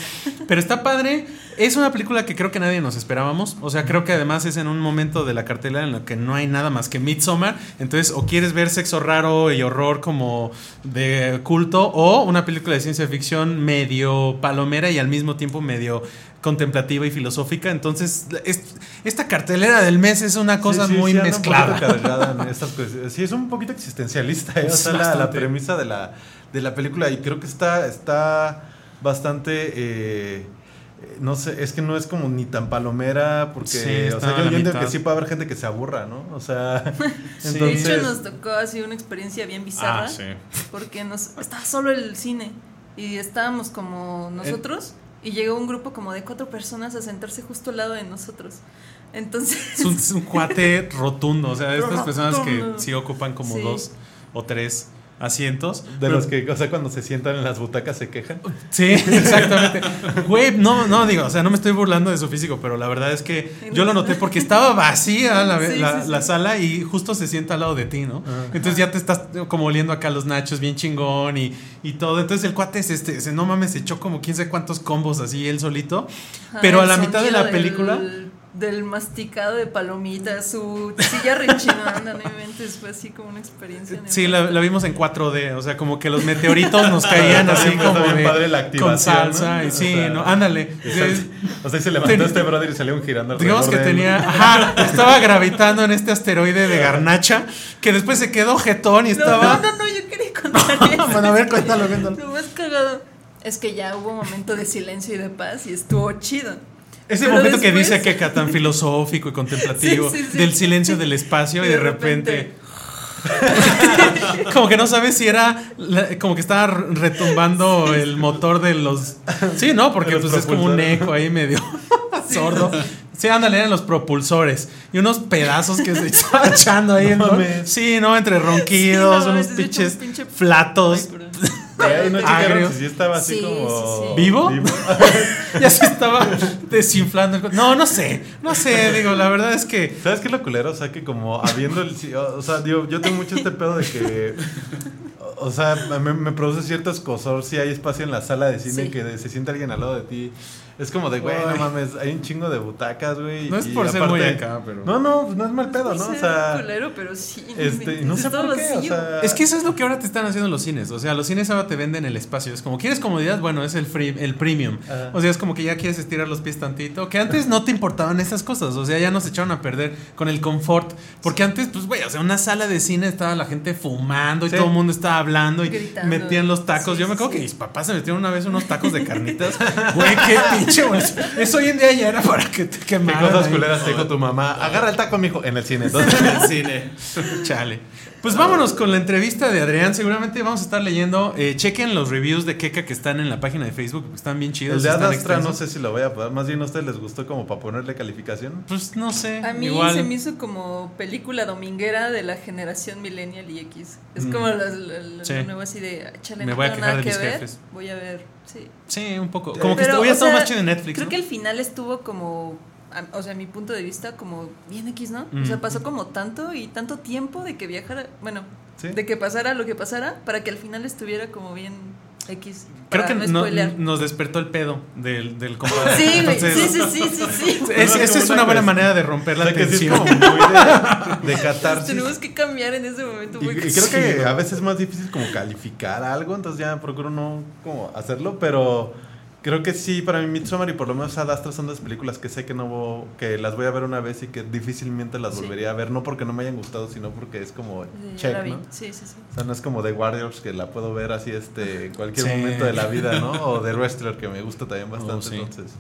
Pero está padre. Es una película que creo que nadie nos esperábamos. O sea, creo que además es en un momento de la cartelera en la que no hay nada más que Midsommar. Entonces, o quieres ver sexo raro y horror como de culto, o una película de ciencia ficción medio palomera y al mismo tiempo medio contemplativa y filosófica. Entonces, es- esta cartelera del mes es una cosa Sí, sí, muy sí, un mezclada. en estas. Sí, es un poquito existencialista, ¿eh? o sea, la, premisa de la, de la película. Y creo que está, está bastante. eh, no sé, es que no es como ni tan palomera, porque. Sí, o sea, a yo entiendo que sí puede haber gente que se aburra, ¿no? O sea. Sí. De hecho, entonces. nos tocó así una experiencia bien bizarra. Ah, sí. Porque nos, estaba solo el cine y estábamos como nosotros y llegó un grupo como de cuatro personas a sentarse justo al lado de nosotros. Entonces, Es un, es un cuate rotundo, o sea, estas personas que sí ocupan como Sí. dos o tres asientos. De Pero- los que, o sea, cuando se sientan en las butacas se quejan. Sí, exactamente. Güey, no, no digo, o sea, no me estoy burlando de su físico, pero la verdad es que yo lo noté porque estaba vacía la, Sí, la- sí, sí. la sala y justo se sienta al lado de ti, ¿no? Entonces ya te estás como oliendo acá los nachos bien chingón y, y todo. Entonces el cuate se, este, se- no mames, se echó como quién sabe cuántos combos así él solito. ajá, pero a la mitad de la película... Del, del masticado de palomitas, su silla rechinando, no inventes, fue así como una experiencia. Sí, la, la vimos en 4D, o sea, como que los meteoritos nos caían así como de- padre la con salsa ¿no? y O sí, sea, no, ándale. O sea, y se levantó Ten- este brother y salió un girando Digamos que él. tenía, ajá, estaba gravitando en este asteroide de Garnacha, que después se quedó jetón y No, estaba... no, no, no, yo quería contar eso. Bueno, a ver, cuéntalo, cuéntalo. Lo más cagado es que ya hubo un momento de silencio y de paz y estuvo chido. Ese Pero momento que dice que tan filosófico y contemplativo, Sí, sí, sí. del silencio del espacio y de repente... repente- como que no sabes si era la- como que estaba retumbando el motor de los sí no porque pues es como un eco ahí medio sordo. Sí ándale eran los propulsores y unos pedazos que se estaba echando ahí No sí no entre ronquidos Sí, no, unos pinches un pinche- flatos. Ay, Ay, no checaron si sí estaba así Sí, como. sí, sí. ¿Vivo? ya se estaba desinflando el no no sé no sé digo la verdad es que ¿Sabes qué es lo culero? O sea, que como habiendo el... O sea, digo, yo tengo mucho este pedo de que... O sea, me, me produce cierto escosor si hay espacio en la sala de cine Sí. que se sienta alguien al lado de ti. Es como de, güey, no mames, hay un chingo de butacas, güey. No es y por ser muy acá, pero- No, no, pues no es mal pedo, ¿no? O sea... culero, pero sí. Este, no sé por qué, o sea... Es que eso es lo que ahora te están haciendo los cines. O sea, los cines ahora te venden el espacio. Es como, ¿quieres comodidad? Bueno, es el free, el premium. O sea, es como que ya quieres estirar los pies tantito. Que antes no te importaban esas cosas. O sea, ya nos echaron a perder con el confort. Porque antes, pues, güey, o sea, una sala de cine estaba la gente fumando y Sí. todo el mundo estaba hablando y Gritando. metían los tacos. Sí, Yo me sí, acuerdo que mis papás se metieron una vez unos tacos de carnitas. Güey, qué pinche. Eso hoy en día ya era para que te ¿Qué quemaran. cosas ahí. culeras te dijo tu mamá? Agarra el taco, mijo, en el cine. Entonces, En el cine. Chale. Pues vámonos con la entrevista de Adrián. Seguramente vamos a estar leyendo. Eh, chequen los reviews de Keka que están en la página de Facebook. porque Están bien chidos. el de están Ad Astra no sé si lo voy a poder. Más bien a ustedes les gustó como para ponerle calificación. Pues no sé. A mí igual. se me hizo como película dominguera de la generación millennial y X. Es Mm. como la, la, la Sí. nueva así de, chale, Me no voy a quejar nada de que mis ver, jefes. voy a ver, sí. Sí, un poco. Como que Pero, hoy o estado sea, más chido en Netflix. Creo ¿no? que el final estuvo como, a- o sea, a mi punto de vista, como bien X, ¿no? Mm. O sea, pasó como tanto y tanto tiempo de que viajara, bueno, Sí. de que pasara lo que pasara, para que al final estuviera como bien X. Creo que no no- spoilear. nos despertó el pedo del, del compadre. Sí, Entonces, sí, sí, sí, sí. es- No, esa es una buena cuestión. manera de romper O la sea que sí es tensión. de, de catarsis. Tenemos que cambiar en ese momento. Y, creo sí, que a veces es más difícil como calificar algo, entonces ya procuro no como hacerlo, pero creo que sí, para mí Midsommar y por lo menos Ad Astra son dos películas que sé que no que las voy a ver una vez y que difícilmente las Sí. volvería a ver, no porque no me hayan gustado, sino porque es como Sí, check. ¿no? Sí, sí, sí. O sea, no es como The Warriors que la puedo ver así este en cualquier Sí. momento de la vida, ¿no? O The Wrestler que me gusta también bastante, Oh, sí. entonces.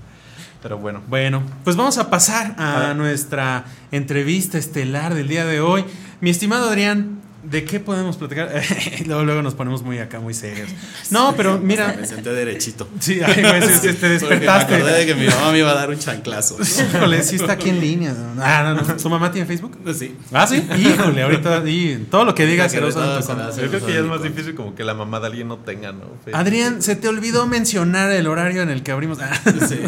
Pero bueno. Bueno, pues vamos a pasar a nuestra entrevista estelar del día de hoy. Mi estimado Adrián, ¿de qué podemos platicar? luego, luego nos ponemos muy acá, muy serios. No, pero mira. Me senté derechito. Sí, ay, güey, sí, sí, te despertaste. Me acordé de que mi mamá me iba a dar un chanclazo. Híjole, sí está aquí en línea. Ah, no, no. ¿Su mamá tiene Facebook? Sí. Ah, sí. Híjole, ahorita y todo lo que digas se lo usan. Yo creo que ya es más difícil como que la mamá de alguien no tenga, ¿no? Adrián, se te olvidó mencionar el horario en el que abrimos. Ah. Sí.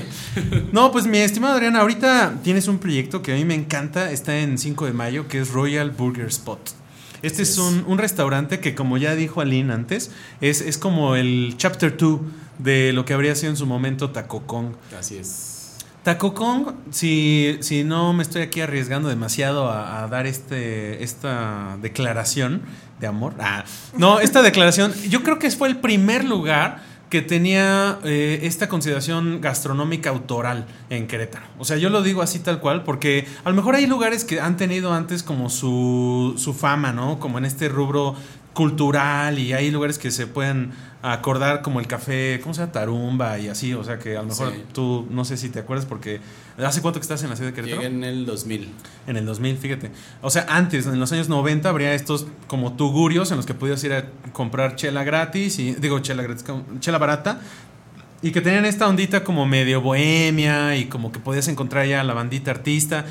No, pues mi estimado Adrián, ahorita tienes un proyecto que a mí me encanta, está en 5 de mayo, que es Royal Burger Spot. Este es es. un, un restaurante que, como ya dijo Aline antes, es, es como el chapter 2 de lo que habría sido en su momento Taco Kong. Así es. Taco Kong, si, si no me estoy aquí arriesgando demasiado a, a dar este, esta declaración de amor. Ah, no, esta declaración, yo creo que fue el primer lugar que tenía eh, esta consideración gastronómica autoral en Querétaro. O sea, yo lo digo así tal cual, porque a lo mejor hay lugares que han tenido antes como su, su fama, ¿no? Como en este rubro cultural y hay lugares que se pueden acordar como el café, ¿cómo se llama? Tarumba y así, o sea que a lo mejor Sí. tú no sé si te acuerdas porque ¿hace cuánto que estás en la ciudad de Querétaro? Llegué en el 2000. En el 2000, fíjate. O sea, antes, en los años 90, habría estos como tugurios en los que podías ir a comprar chela gratis, y digo chela gratis, chela barata, y que tenían esta ondita como medio bohemia y como que podías encontrar ya la bandita artista.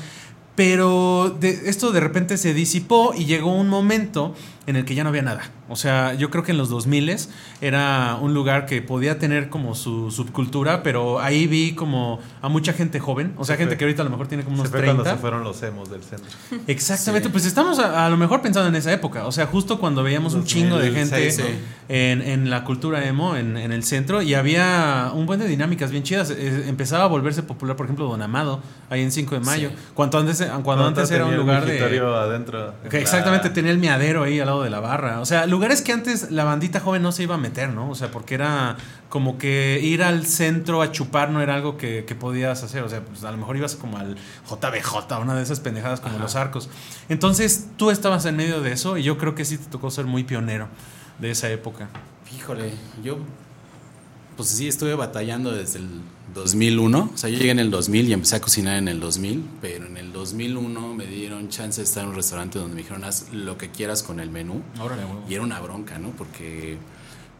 Pero de, esto de repente se disipó y llegó un momento en el que ya no había nada. O sea, yo creo que en los 2000 era un lugar que podía tener como su subcultura, pero ahí vi como a mucha gente joven, o sea, Se gente fue. que ahorita a lo mejor tiene como Se unos fue 30. cuando se fueron los emos del centro. Exactamente, Sí. pues estamos a, a lo mejor pensando en esa época, o sea, justo cuando veíamos un chingo de gente 2006, sí. en, en la cultura emo, en, en el centro, y había un buen de dinámicas bien chidas. Empezaba a volverse popular, por ejemplo, Don Amado, ahí en 5 de mayo, Sí. cuando antes, cuando antes era un lugar de... adentro. Exactamente, La- tenía el miadero ahí al lado de la barra. O sea, lugares que antes la bandita joven no se iba a meter, ¿no? O sea, porque era como que ir al centro a chupar no era algo que, que podías hacer. O sea, pues a lo mejor ibas como al JBJ, una de esas pendejadas como Ajá. los arcos. Entonces, tú estabas en medio de eso y yo creo que sí te tocó ser muy pionero de esa época. Híjole, yo pues sí estuve batallando desde el 2001. O sea, yo llegué en el 2000 y empecé a cocinar en el 2000, pero en el 2001 me dieron chance de estar en un restaurante donde me dijeron haz lo que quieras con el menú. Órale, Y era una bronca, ¿no? Porque,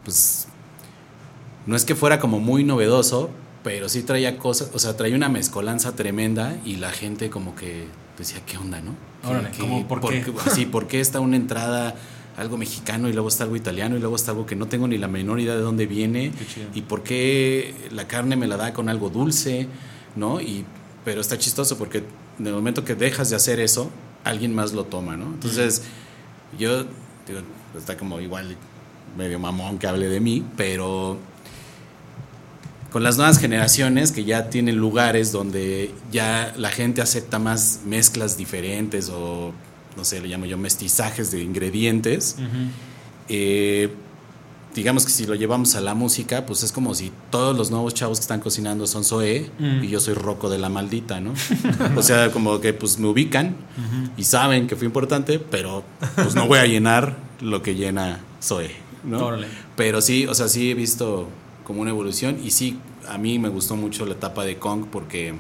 pues, no es que fuera como muy novedoso, pero sí traía cosas, o sea, traía una mezcolanza tremenda y la gente como que decía, ¿qué onda, no? Órale, ¿cómo por qué? Sí, ¿por qué está una entrada algo mexicano y luego está algo italiano y luego está algo que no tengo ni la menor idea de dónde viene? ¿Y por qué la carne me la da con algo dulce, no? Y, pero está chistoso porque en el momento que dejas de hacer eso, alguien más lo toma, ¿no? Entonces, yo, digo, está como igual medio mamón que hable de mí, pero con las nuevas generaciones que ya tienen lugares donde ya la gente acepta más mezclas diferentes o, no sé, le llamo yo mestizajes de ingredientes, eh, digamos que si lo llevamos a la música, pues es como si todos los nuevos chavos que están cocinando son Zoé Mm. y yo soy Rocco de la maldita, ¿no? o sea, como que pues me ubican y saben que fue importante, pero pues no voy a llenar lo que llena Zoé, ¿no? Órale. Pero sí, o sea, sí he visto como una evolución y sí, a mí me gustó mucho la etapa de Kong porque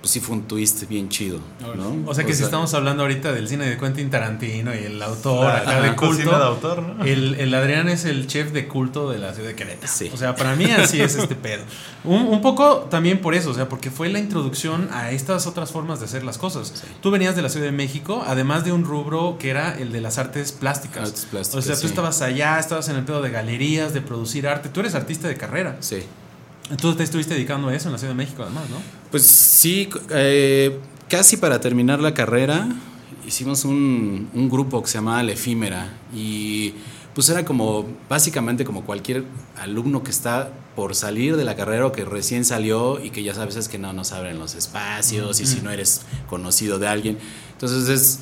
pues sí fue un twist bien chido, ¿no? O sea que si estamos hablando ahorita del cine de Quentin Tarantino y el autor La- acá de culto. de autor, ¿no? el, el Adrián es el chef de culto de la ciudad de Querétaro. Sí. O sea, para mí así es este pedo. Un, un poco también por eso, o sea, porque fue la introducción a estas otras formas de hacer las cosas. Tú venías de la Ciudad de México, además de un rubro que era el de las artes plásticas. Artes plásticas, o sea, tú sí. estabas allá, estabas en el pedo de galerías, de producir arte. Tú eres artista de carrera. Sí. Entonces te estuviste dedicando a eso en la Ciudad de México, además, ¿no? Pues sí, eh, casi para terminar la carrera hicimos un, un grupo que se llamaba La Efímera y pues era como básicamente como cualquier alumno que está por salir de la carrera o que recién salió y que ya sabes es que no nos abren los espacios y si no eres conocido de alguien. Entonces es,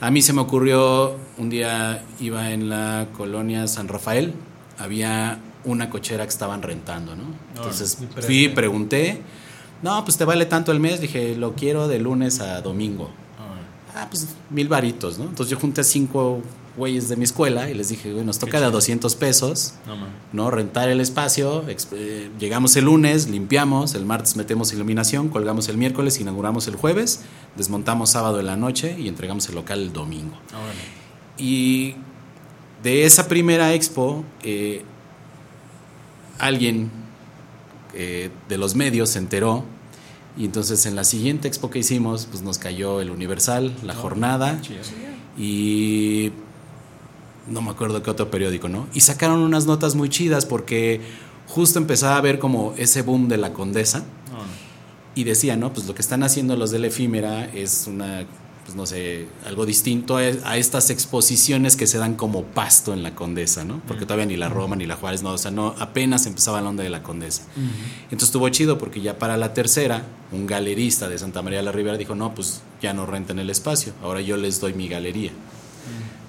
a mí se me ocurrió, un día iba en la colonia San Rafael, había una cochera que estaban rentando, ¿no? Entonces pre- fui, pregunté, no, pues te vale tanto el mes, dije, lo quiero de lunes a domingo. Ah, pues mil varitos, ¿no? Entonces yo junté a cinco güeyes de mi escuela y les dije, güey, nos toca de a 200 pesos, No. ¿no? Rentar el espacio, eh, llegamos el lunes, limpiamos, el martes metemos iluminación, colgamos el miércoles, inauguramos el jueves, desmontamos sábado en la noche y entregamos el local el domingo. Órale. Y de esa primera expo, eh, alguien eh, de los medios se enteró. Y entonces en la siguiente expo que hicimos, pues nos cayó el Universal, la jornada Chido. y no me acuerdo qué otro periódico, ¿no? Y sacaron unas notas muy chidas porque justo empezaba a ver como ese boom de la condesa Órale. y decía, ¿no? Pues lo que están haciendo los de la efímera es una, pues no sé, algo distinto a, a estas exposiciones que se dan como pasto en la Condesa, ¿no? Porque todavía ni la Roma ni la Juárez, no, o sea, no, apenas empezaba la onda de la Condesa. Entonces estuvo chido porque ya para la tercera, un galerista de Santa María de la Ribera dijo, no, pues ya no rentan el espacio, ahora yo les doy mi galería,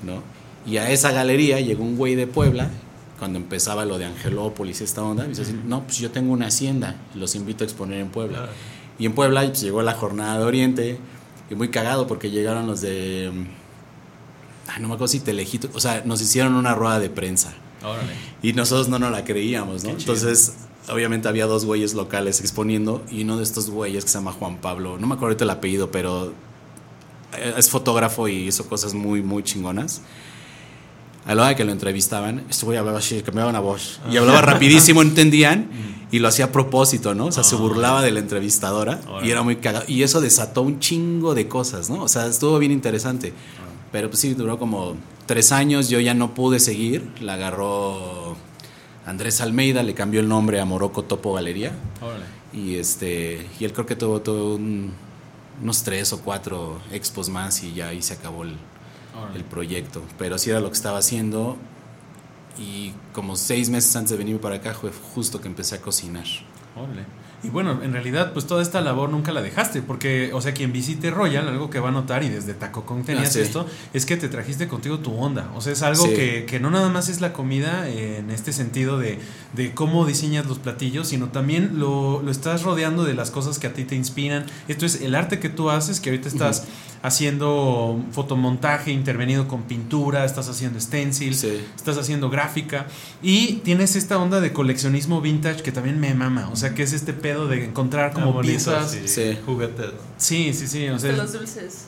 ¿no? Y a esa galería llegó un güey de Puebla cuando empezaba lo de Angelópolis, esta onda, me dice así, no, pues yo tengo una hacienda, los invito a exponer en Puebla. Y en Puebla pues, llegó la jornada de Oriente, y muy cagado porque llegaron los de, ay, no me acuerdo si Telejito, o sea, nos hicieron una rueda de prensa. Órale. Y nosotros no nos la creíamos, ¿no? Entonces, obviamente había dos güeyes locales exponiendo y uno de estos güeyes que se llama Juan Pablo, no me acuerdo ahorita el apellido, pero eh, es fotógrafo y hizo cosas muy, muy chingonas. A la hora de que lo entrevistaban, este güey hablaba así, cambiaba una voz y hablaba rapidísimo, entendían y lo hacía a propósito, ¿no? O sea, se burlaba de la entrevistadora y era muy cagado. Y eso desató un chingo de cosas, ¿no? O sea, estuvo bien interesante. Pero pues sí, duró como tres años, yo ya no pude seguir, la agarró Andrés Almeida, le cambió el nombre a Morocco Topo Galería y este y él creo que tuvo, tuvo un- unos tres o cuatro expos más y ya ahí se acabó el proyecto. Pero sí era lo que estaba haciendo y como seis meses antes de venirme para acá fue justo que empecé a cocinar. Órale. Y bueno, en realidad, pues toda esta labor nunca la dejaste, porque, o sea, quien visite Royal, algo que va a notar, y desde Taco Kong tenías Ah, sí. esto, es que te trajiste contigo tu onda. O sea, es algo Sí. que, que no nada más es la comida eh, en este sentido de, de cómo diseñas los platillos, sino también lo, lo estás rodeando de las cosas que a ti te inspiran. Esto es el arte que tú haces, que ahorita estás haciendo fotomontaje intervenido con pintura, estás haciendo stencil, Sí. estás haciendo gráfica y tienes esta onda de coleccionismo vintage que también me mama, o sea, que es este pedo de encontrar como bonito, piezas. sí, Sí. Juguetes. Sí, sí, sí, o De sea, los dulces.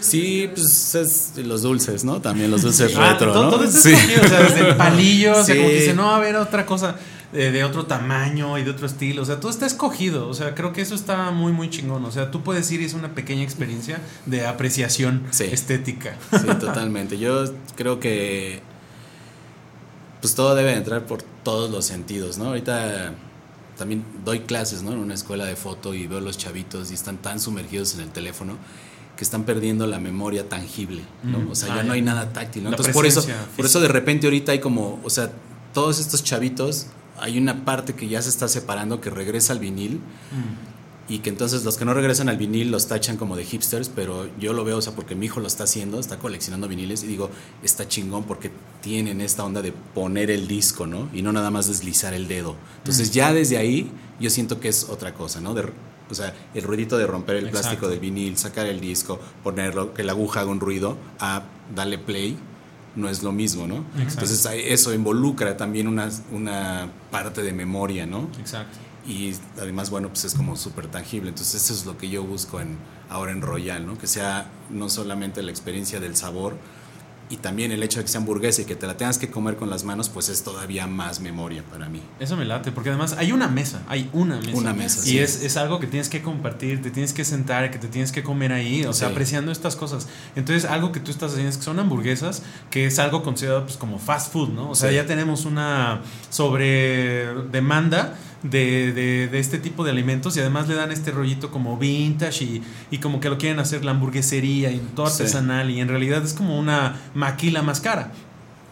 Sí, pues es los dulces, ¿no? También los dulces Ah, retro, todo, ¿no? todo Sí. o sea, desde el palillo, o sea, como que dice, no, a ver, otra cosa de otro tamaño y de otro estilo, o sea, todo está escogido, o sea, creo que eso está muy, muy chingón, o sea, tú puedes ir y es una pequeña experiencia de apreciación Sí. estética. Sí, totalmente. Yo creo que pues todo debe entrar por todos los sentidos, ¿no? Ahorita también doy clases, ¿no? En una escuela de foto y veo los chavitos y están tan sumergidos en el teléfono que están perdiendo la memoria tangible, ¿no? Mm. O sea, Ah, ya no hay nada táctil, ¿no? Entonces, por eso, por eso de repente ahorita hay como, o sea, todos estos chavitos, hay una parte que ya se está separando que regresa al vinil y que entonces los que no regresan al vinil los tachan como de hipsters, pero yo lo veo, o sea, porque mi hijo lo está haciendo, está coleccionando viniles y digo, está chingón porque tienen esta onda de poner el disco, ¿no? Y no nada más deslizar el dedo. Entonces ya desde ahí yo siento que es otra cosa, ¿no? De, o sea, el ruidito de romper el Exacto. plástico del vinil, sacar el disco, ponerlo, que la aguja haga un ruido, a darle play, no es lo mismo, ¿no? Exacto. Entonces eso involucra también una, una parte de memoria, ¿no? Exacto. y además bueno pues es como súper tangible entonces eso es lo que yo busco en ahora en Royal no que sea no solamente la experiencia del sabor y también el hecho de que sea hamburguesa y que te la tengas que comer con las manos pues es todavía más memoria para mí Eso me late, porque además hay una mesa, hay una mesa. Una mesa, Y sí. es, es algo que tienes que compartir, te tienes que sentar, que te tienes que comer ahí, o sea, apreciando estas cosas. Entonces, algo que tú estás haciendo es que son hamburguesas, que es algo considerado pues como fast food, ¿no? O sea, Sí. ya tenemos una sobre demanda de, de, de este tipo de alimentos y además le dan este rollito como vintage y, y como que lo quieren hacer la hamburguesería y todo Sí. artesanal y en realidad es como una maquila más cara.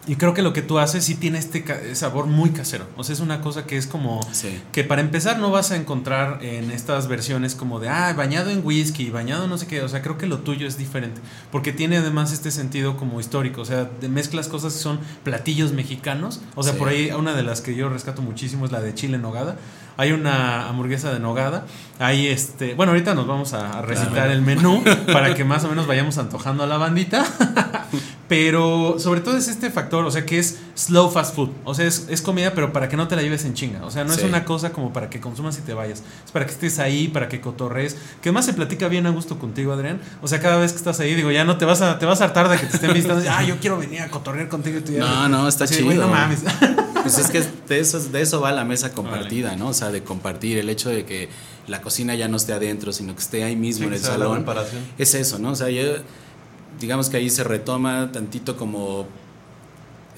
Y creo que lo que tú haces sí tiene este sabor muy casero. O sea, es una cosa que es como Sí. que para empezar no vas a encontrar en estas versiones como de, ah, bañado en whisky, bañado no sé qué. O sea, creo que lo tuyo es diferente. Porque tiene además este sentido como histórico. O sea, mezclas cosas que son platillos mexicanos. O sea, Sí. por ahí una de las que yo rescato muchísimo es la de chile en nogada. Hay una hamburguesa de nogada. Hay este, bueno, ahorita nos vamos a, a recitar Claro. el menú para que más o menos vayamos antojando a la bandita. Pero sobre todo es este factor, o sea, que es slow fast food. O sea, es, es comida, pero para que no te la lleves en chinga. O sea, no es una cosa como para que consumas y te vayas. Es para que estés ahí, para que cotorres. Que además se platica bien a gusto contigo, Adrián. O sea, cada vez que estás ahí, digo, ya no te vas a, te vas a hartar de que te estén visitando. Ah, yo quiero venir a cotorrear contigo. Y tú ya- No, no, está Así de, "Güey, chido. no mames. Pues es que de eso, de eso va la mesa compartida, ¿no? O sea, de compartir el hecho de que la cocina ya no esté adentro, sino que esté ahí mismo Sí, en el salón. Es eso, ¿no? O sea, yo, digamos que ahí se retoma tantito como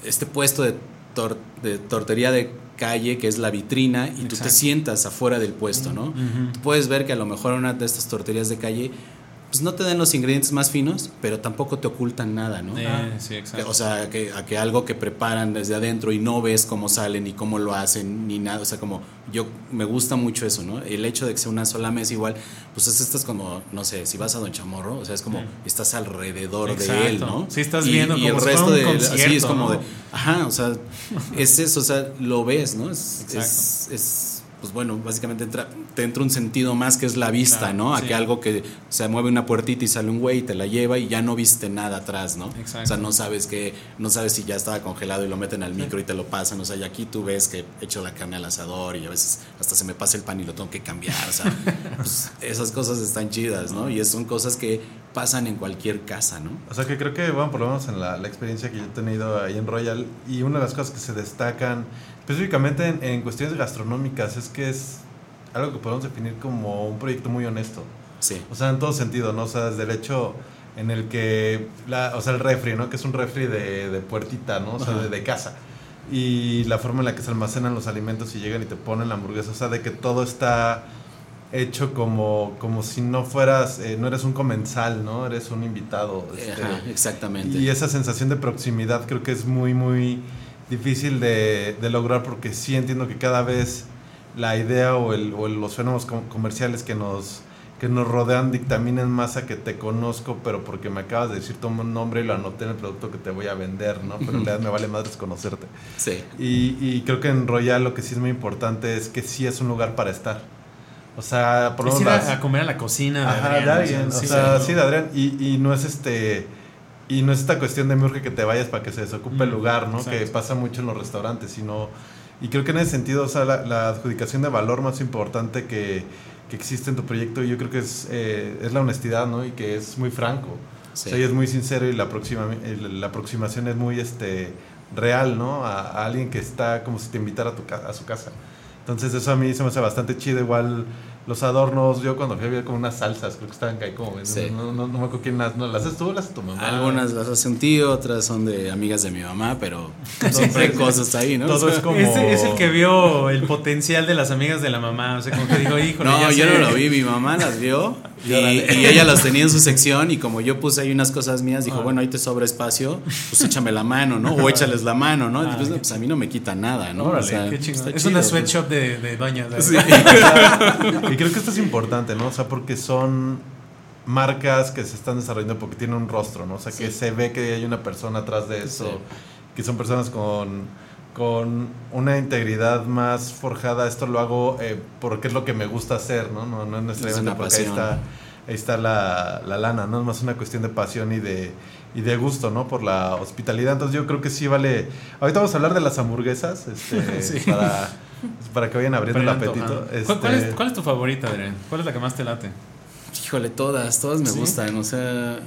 este puesto de, tor- de tortería de calle que es la vitrina y tú te sientas afuera del puesto, ¿no? Tú puedes ver que a lo mejor una de estas torterías de calle pues no te dan los ingredientes más finos, pero tampoco te ocultan nada, ¿no? Eh, Ah. sí, Que- exacto. O sea, que, a que algo que preparan desde adentro y no ves cómo salen ni cómo lo hacen ni nada. O sea, como yo me gusta mucho eso, ¿no? El hecho de que sea una sola mesa igual, pues es esto es como, no sé, si vas a Don Chamorro, o sea, es como estás alrededor de él. ¿no? Sí, estás Y- viendo y, como el resto fuera de un así es como ¿no? de, ajá, o sea, es eso, o sea, lo ves, ¿no? Es, Exacto. es, es, pues bueno, básicamente entra, te entra un sentido más que es la vista, Claro, ¿no? A sí. que algo que se mueve una puertita y sale un güey y te la lleva y ya no viste nada atrás, ¿no? Exacto. O sea, no sabes que, no sabes si ya estaba congelado y lo meten al micro y te lo pasan, o sea, y aquí tú ves que echo la carne al asador y a veces hasta se me pasa el pan y lo tengo que cambiar, o sea, pues, esas cosas están chidas, ¿no? Y es- son cosas que pasan en cualquier casa, ¿no? O sea que creo que, bueno, por lo menos en la, la experiencia que yo he tenido ahí en Royal, y una de las cosas que se destacan específicamente en, en cuestiones gastronómicas es que es algo que podemos definir como un proyecto muy honesto. Sí. O sea, en todo sentido, ¿no? O sea, desde el hecho en el que, la, o sea, el refri, ¿no? Que es un refri de, de puertita, ¿no? O sea, de casa. Y la forma en la que se almacenan los alimentos y llegan y te ponen la hamburguesa, o sea, de que todo está hecho como, como si no fueras, eh, no eres un comensal, ¿no? Eres un invitado. este, Ajá, exactamente. y esa sensación de proximidad creo que es muy, muy difícil de, de lograr porque sí entiendo que cada vez la idea o, el, o los fenómenos com- comerciales que nos, que nos rodean dictaminan más a que te conozco, pero porque me acabas de decir tu nombre y lo anoté en el producto que te voy a vender, ¿no? Pero en realidad me vale madres conocerte. Sí. Y, y creo que en Royal lo que sí es muy importante es que sí es un lugar para estar. O sea, por lo menos a, comer a la cocina de Ajá, Adrián, de o sea, o sí, sea, sí. sí, de Adrián. Y, y no es este. Y no es esta cuestión de me urge que te vayas para que se desocupe el Mm, lugar, ¿no? Que exacto. pasa mucho en los restaurantes, sino. Y creo que en ese sentido, o sea, la, la adjudicación de valor más importante que, que existe en tu proyecto, yo creo que es, eh, es la honestidad, ¿no? Y que es muy franco. Sí. O sea, y es muy sincero y la, aproxima, la aproximación es muy este, real, ¿no? A, a alguien que está como si te invitara a, tu, a su casa. Entonces eso a mí se me hace bastante chido. Igual los adornos, yo cuando fui había como unas salsas, creo que estaban ahí como... Sí. No, no, no me acuerdo quién las... No, ¿Las haces tú o las hace tu mamá? Algunas las hace un tío, otras son de amigas de mi mamá, pero siempre hay cosas ahí, ¿no? Todo O sea, es como... Este es el que vio el potencial de las amigas de la mamá. O sea, como que dijo, híjole. No, yo sé". no lo vi, mi mamá las vio y, ella las tenía en su sección y como yo puse ahí unas cosas mías, dijo, Ah. bueno, ahí te sobra espacio, pues échame la mano, ¿no? O échales la mano, ¿no? Y Ah, pues, pues a mí no me quita nada, ¿no? Órale, O sea, qué Es chido, una pues. sweatshop de, de doña. ¿verdad? Sí. Y creo que esto es importante, ¿no? O sea, porque son marcas que se están desarrollando porque tienen un rostro, ¿no? O sea, que se ve que hay una persona atrás de eso, Sí. que son personas con, con una integridad más forjada. Esto lo hago eh, porque es lo que me gusta hacer, ¿no? No, no es necesariamente una porque ahí está, ahí está la, la lana, ¿no? Es más una cuestión de pasión y de, y de gusto, ¿no? Por la hospitalidad. Entonces yo creo que sí vale... Ahorita vamos a hablar de las hamburguesas, este, Sí. para, para que vayan abriendo el Pero apetito. antojando. ¿Cuál, cuál Este, es, cuál es tu favorita, Adrián? ¿Cuál es la que más te late? Híjole, todas, todas me ¿Sí? gustan, o sea,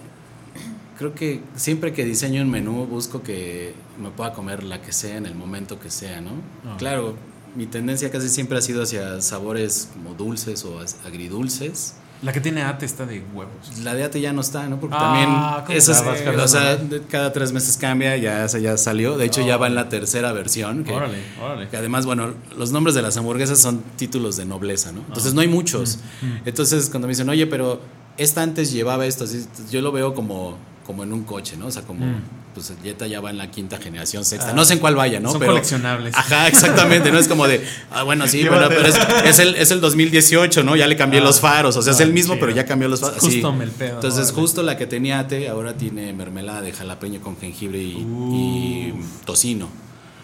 creo que siempre que diseño un menú busco que me pueda comer la que sea en el momento que sea, ¿no? Ah. Claro, mi tendencia casi siempre ha sido hacia sabores como dulces o agridulces. La que tiene ate está de huevos. La de ate ya no está, ¿no? Porque Ah, también ¿cómo esas, vas o sea, cada tres meses cambia, ya ya salió. De hecho, ya va en la tercera versión. Que, Órale, órale. que además, bueno, los nombres de las hamburguesas son títulos de nobleza, ¿no? Entonces Ah. no hay muchos. Mm, Entonces cuando me dicen, oye, pero esta antes llevaba esto, así, yo lo veo como, como en un coche, ¿no? O sea, como, Mm. Pues el Jetta ya va en la quinta generación, sexta. Ah. no sé en cuál vaya, ¿no? Son pero, coleccionables. Ajá, exactamente, ¿no? Es como de, ah, bueno, sí, bueno, pero es, es el, es el 2018, ¿no? Ya le cambié Ah. los faros, o sea, es Ah, el mismo, chido. pero ya cambió los faros. Así. custom el pedo, Entonces, justo la que tenía ate, ahora tiene mermelada de jalapeño con jengibre y, y tocino.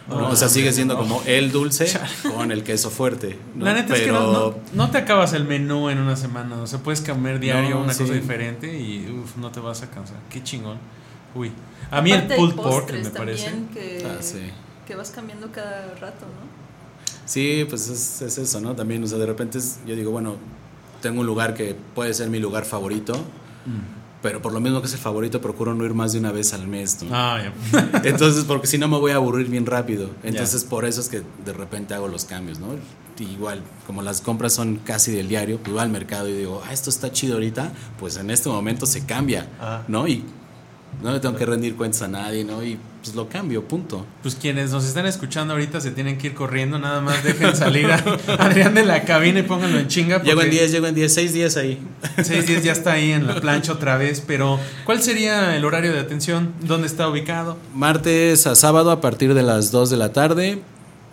¿no? Ah, o sea, sigue siendo como el dulce con el queso fuerte. ¿no? La neta es que no, Pero- no, no te acabas el menú en una semana. O sea, puedes comer diario una sí. cosa diferente y uf, no te vas a cansar. Qué chingón. Uy. A mí Aparte el pulled pork me parece. Que, Ah, sí. que vas cambiando cada rato, ¿no? Sí, pues es, es eso, ¿no? También, o sea, de repente es- yo digo, bueno, tengo un lugar que puede ser mi lugar favorito, pero por lo mismo que es el favorito, procuro no ir más de una vez al mes, ¿no? Ah, ya. Entonces, porque si no me voy a aburrir bien rápido. Entonces, por eso es que de repente hago los cambios, ¿no? Igual, como las compras son casi del diario, pues voy al mercado y digo, ah, esto está chido ahorita, pues en este momento se cambia, Ah. ¿no? Y No le tengo que rendir cuentas a nadie, ¿no? Y pues lo cambio, punto. Pues quienes nos están escuchando ahorita se tienen que ir corriendo, nada más dejen salir a Adrián de la cabina y pónganlo en chinga. Llego en 10, llego en 10, 6 días ahí. 6 días ya está ahí en la plancha otra vez, pero ¿cuál sería el horario de atención? ¿Dónde está ubicado? Martes a sábado a partir de las 2 de la tarde.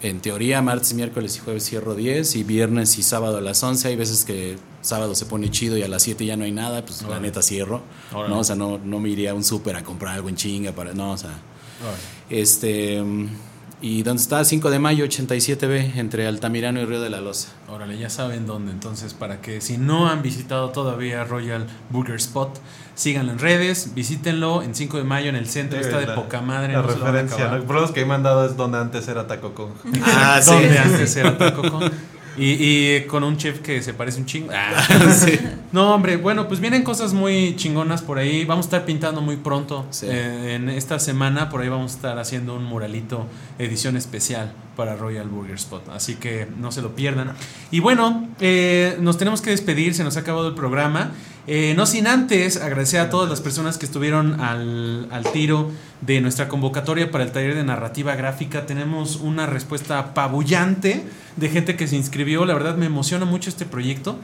En teoría, martes, miércoles y jueves cierro 10 y viernes y sábado a las 11. Hay veces que sábado se pone chido y a las 7 ya no hay nada, pues la neta cierro. Órale. ¿no? O sea, no, no me iría a un súper a comprar algo en chinga para. No, o sea. Este. ¿Y dónde está? 5 de mayo, 87B, entre Altamirano y Río de la Loza. Órale, ya saben dónde. Entonces, para que si no han visitado todavía Royal Burger Spot, síganlo en redes, visítenlo en 5 de mayo en el centro. está de poca madre. La no lo referencia. ¿no? Lo menos que he mandado es donde antes era Taco Kong. Ah, sí. Donde antes era Taco Con. Y, y con un chef que se parece un chingo. Ah. Sí. No, hombre, bueno, pues vienen cosas muy chingonas por ahí. Vamos a estar pintando muy pronto. Sí. Eh, en esta semana, por ahí vamos a estar haciendo un muralito edición especial para Royal Burger Spot. Así que no se lo pierdan. Y bueno, eh, nos tenemos que despedir, se nos ha acabado el programa. Eh, no sin antes agradecer a todas las personas que estuvieron al, al tiro de nuestra convocatoria para el taller de narrativa gráfica. Tenemos una respuesta apabullante de gente que se inscribió. La verdad me emociona mucho este proyecto.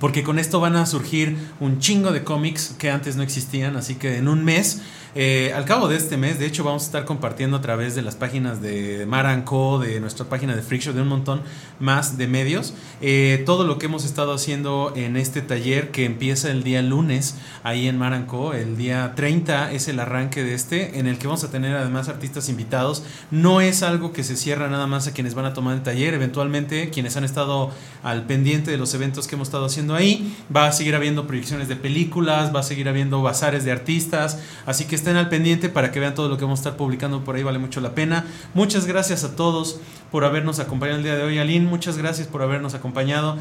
Porque con esto van a surgir un chingo de cómics que antes no existían. Así que en un mes, eh, al cabo de este mes, de hecho, vamos a estar compartiendo a través de las páginas de Maranco, de nuestra página de Freak Show, de un montón más de medios. eh, todo lo que hemos estado haciendo en este taller que empieza el día lunes ahí en Maranco. El día 30 es el arranque de este, en el que vamos a tener además artistas invitados. No es algo que se cierra nada más a quienes van a tomar el taller. Eventualmente, quienes han estado al pendiente de los eventos que hemos estado haciendo ahí, va a seguir habiendo proyecciones de películas, va a seguir habiendo bazares de artistas. Así que estén al pendiente para que vean todo lo que vamos a estar publicando por ahí, vale mucho la pena. Muchas gracias a todos por habernos acompañado el día de hoy. Aline, muchas gracias por habernos acompañado.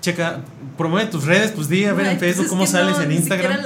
Checa, promueve tus redes, pues di a ver en pues Facebook cómo sales en Instagram.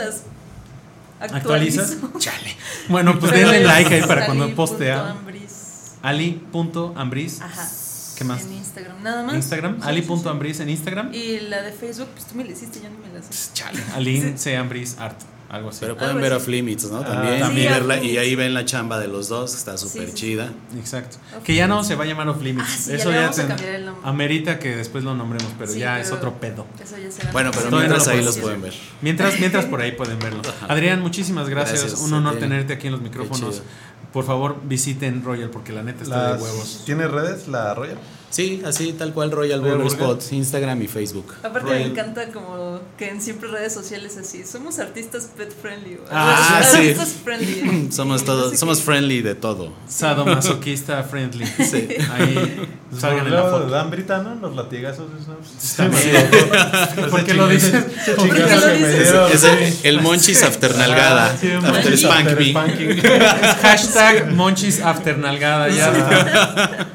¿Actualizas? Chale. Bueno, pues denle like ahí para cuando postea. Ambris. Ali.ambris. Ajá. ¿Qué más? En Instagram, nada más. Instagram. Sí, sí, Ali.ambris en Instagram. Y la de Facebook, pues tú me la hiciste, yo no me la sé. Chale. Aline C. Ambris Art. Algo así. Pero pueden Algo ver así. Off Limits, ¿no? También. también. Y, verla- y ahí ven la chamba de los dos, está súper sí, sí. chida. Exacto. Off Que ya no se va a llamar Off Limits. Ah, sí, Eso ya ya ten- amerita que después lo nombremos, pero Sí, ya pero es otro pedo. Eso ya será. Bueno, pero no mientras lo ahí los pueden ver. Mientras, mientras por ahí pueden verlo. Adrián, muchísimas gracias. Gracias Un honor tenerte aquí en los micrófonos. Por favor, visiten Royal porque la neta está de huevos. ¿Tiene redes la Royal? Sí, así tal cual Royal Burger Burger. Spot, Instagram y Facebook. Aparte Royal. me encanta como que en siempre redes sociales así, somos artistas pet friendly. Ah, artistas sí. friendly. Somos sé somos qué. friendly de todo. Sadomasoquista friendly. Sí. Ahí salgan en la foto. Dan Brita, ¿no? Los latigazos. ¿no? También. ¿Por qué lo dices? Es el, el Monchis After Nalgada. Ah, sí, after Spank after Me. spanking. Hashtag Monchis After Nalgada. Ya.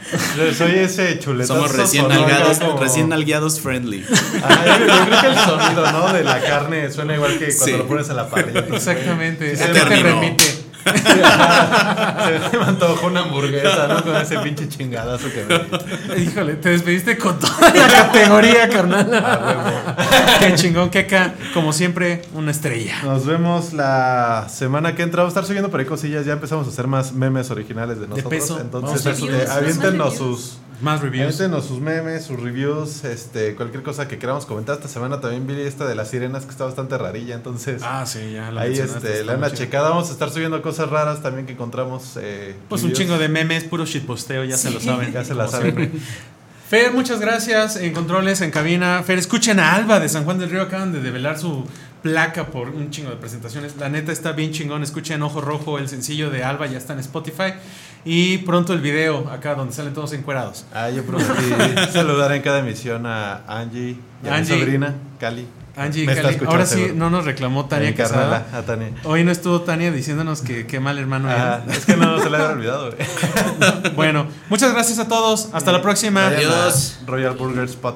Soy ese Somos recién nalgados, como- recién nalgueados friendly. Ah, yo, yo creo que el sonido, ¿no? De la carne suena igual que cuando Sí. lo pones a la parrilla. Exactamente. Se te remite. Se me antojó una hamburguesa, ¿no? Con ese pinche chingadazo que me. Híjole, te despediste con toda la categoría, carnal. Qué chingón, Keka. Como siempre, una estrella. Nos vemos la semana que entra. Vamos a estar subiendo por ahí cosillas. Ya empezamos a hacer más memes originales de nosotros. peso. Entonces, este, aviéntenos sus. Más reviews. Aviéntenos sus memes, sus reviews, este, cualquier cosa que queramos comentar. Esta semana también vi esta de las sirenas que está bastante rarilla. Entonces, Ah, sí, ya la ahí este, una chido. checada. Vamos a estar subiendo cosas raras también que encontramos. eh, Pues un chingo de memes, puro shitposteo, ya se lo saben. Ya se la saben. Fer, muchas gracias en controles, en cabina. Fer, escuchen a Alba de San Juan del Río. Acaban de develar su placa por un chingo de presentaciones. La neta está bien chingón. Escuchen Ojo Rojo, el sencillo de Alba, ya está en Spotify. Y pronto el video acá donde salen todos encuerados. Ah, yo prometí saludar en cada emisión a Angie y a Angie. mi sobrina, Cali. Angie, Me Cali, ahora sí no nos reclamó Tania Quesada. a Tania. Hoy no estuvo Tania diciéndonos que qué mal hermano Ah, era. es que no se la había olvidado. güey. Bueno, muchas gracias a todos. Hasta la próxima. Adiós. Royal Burger Spot.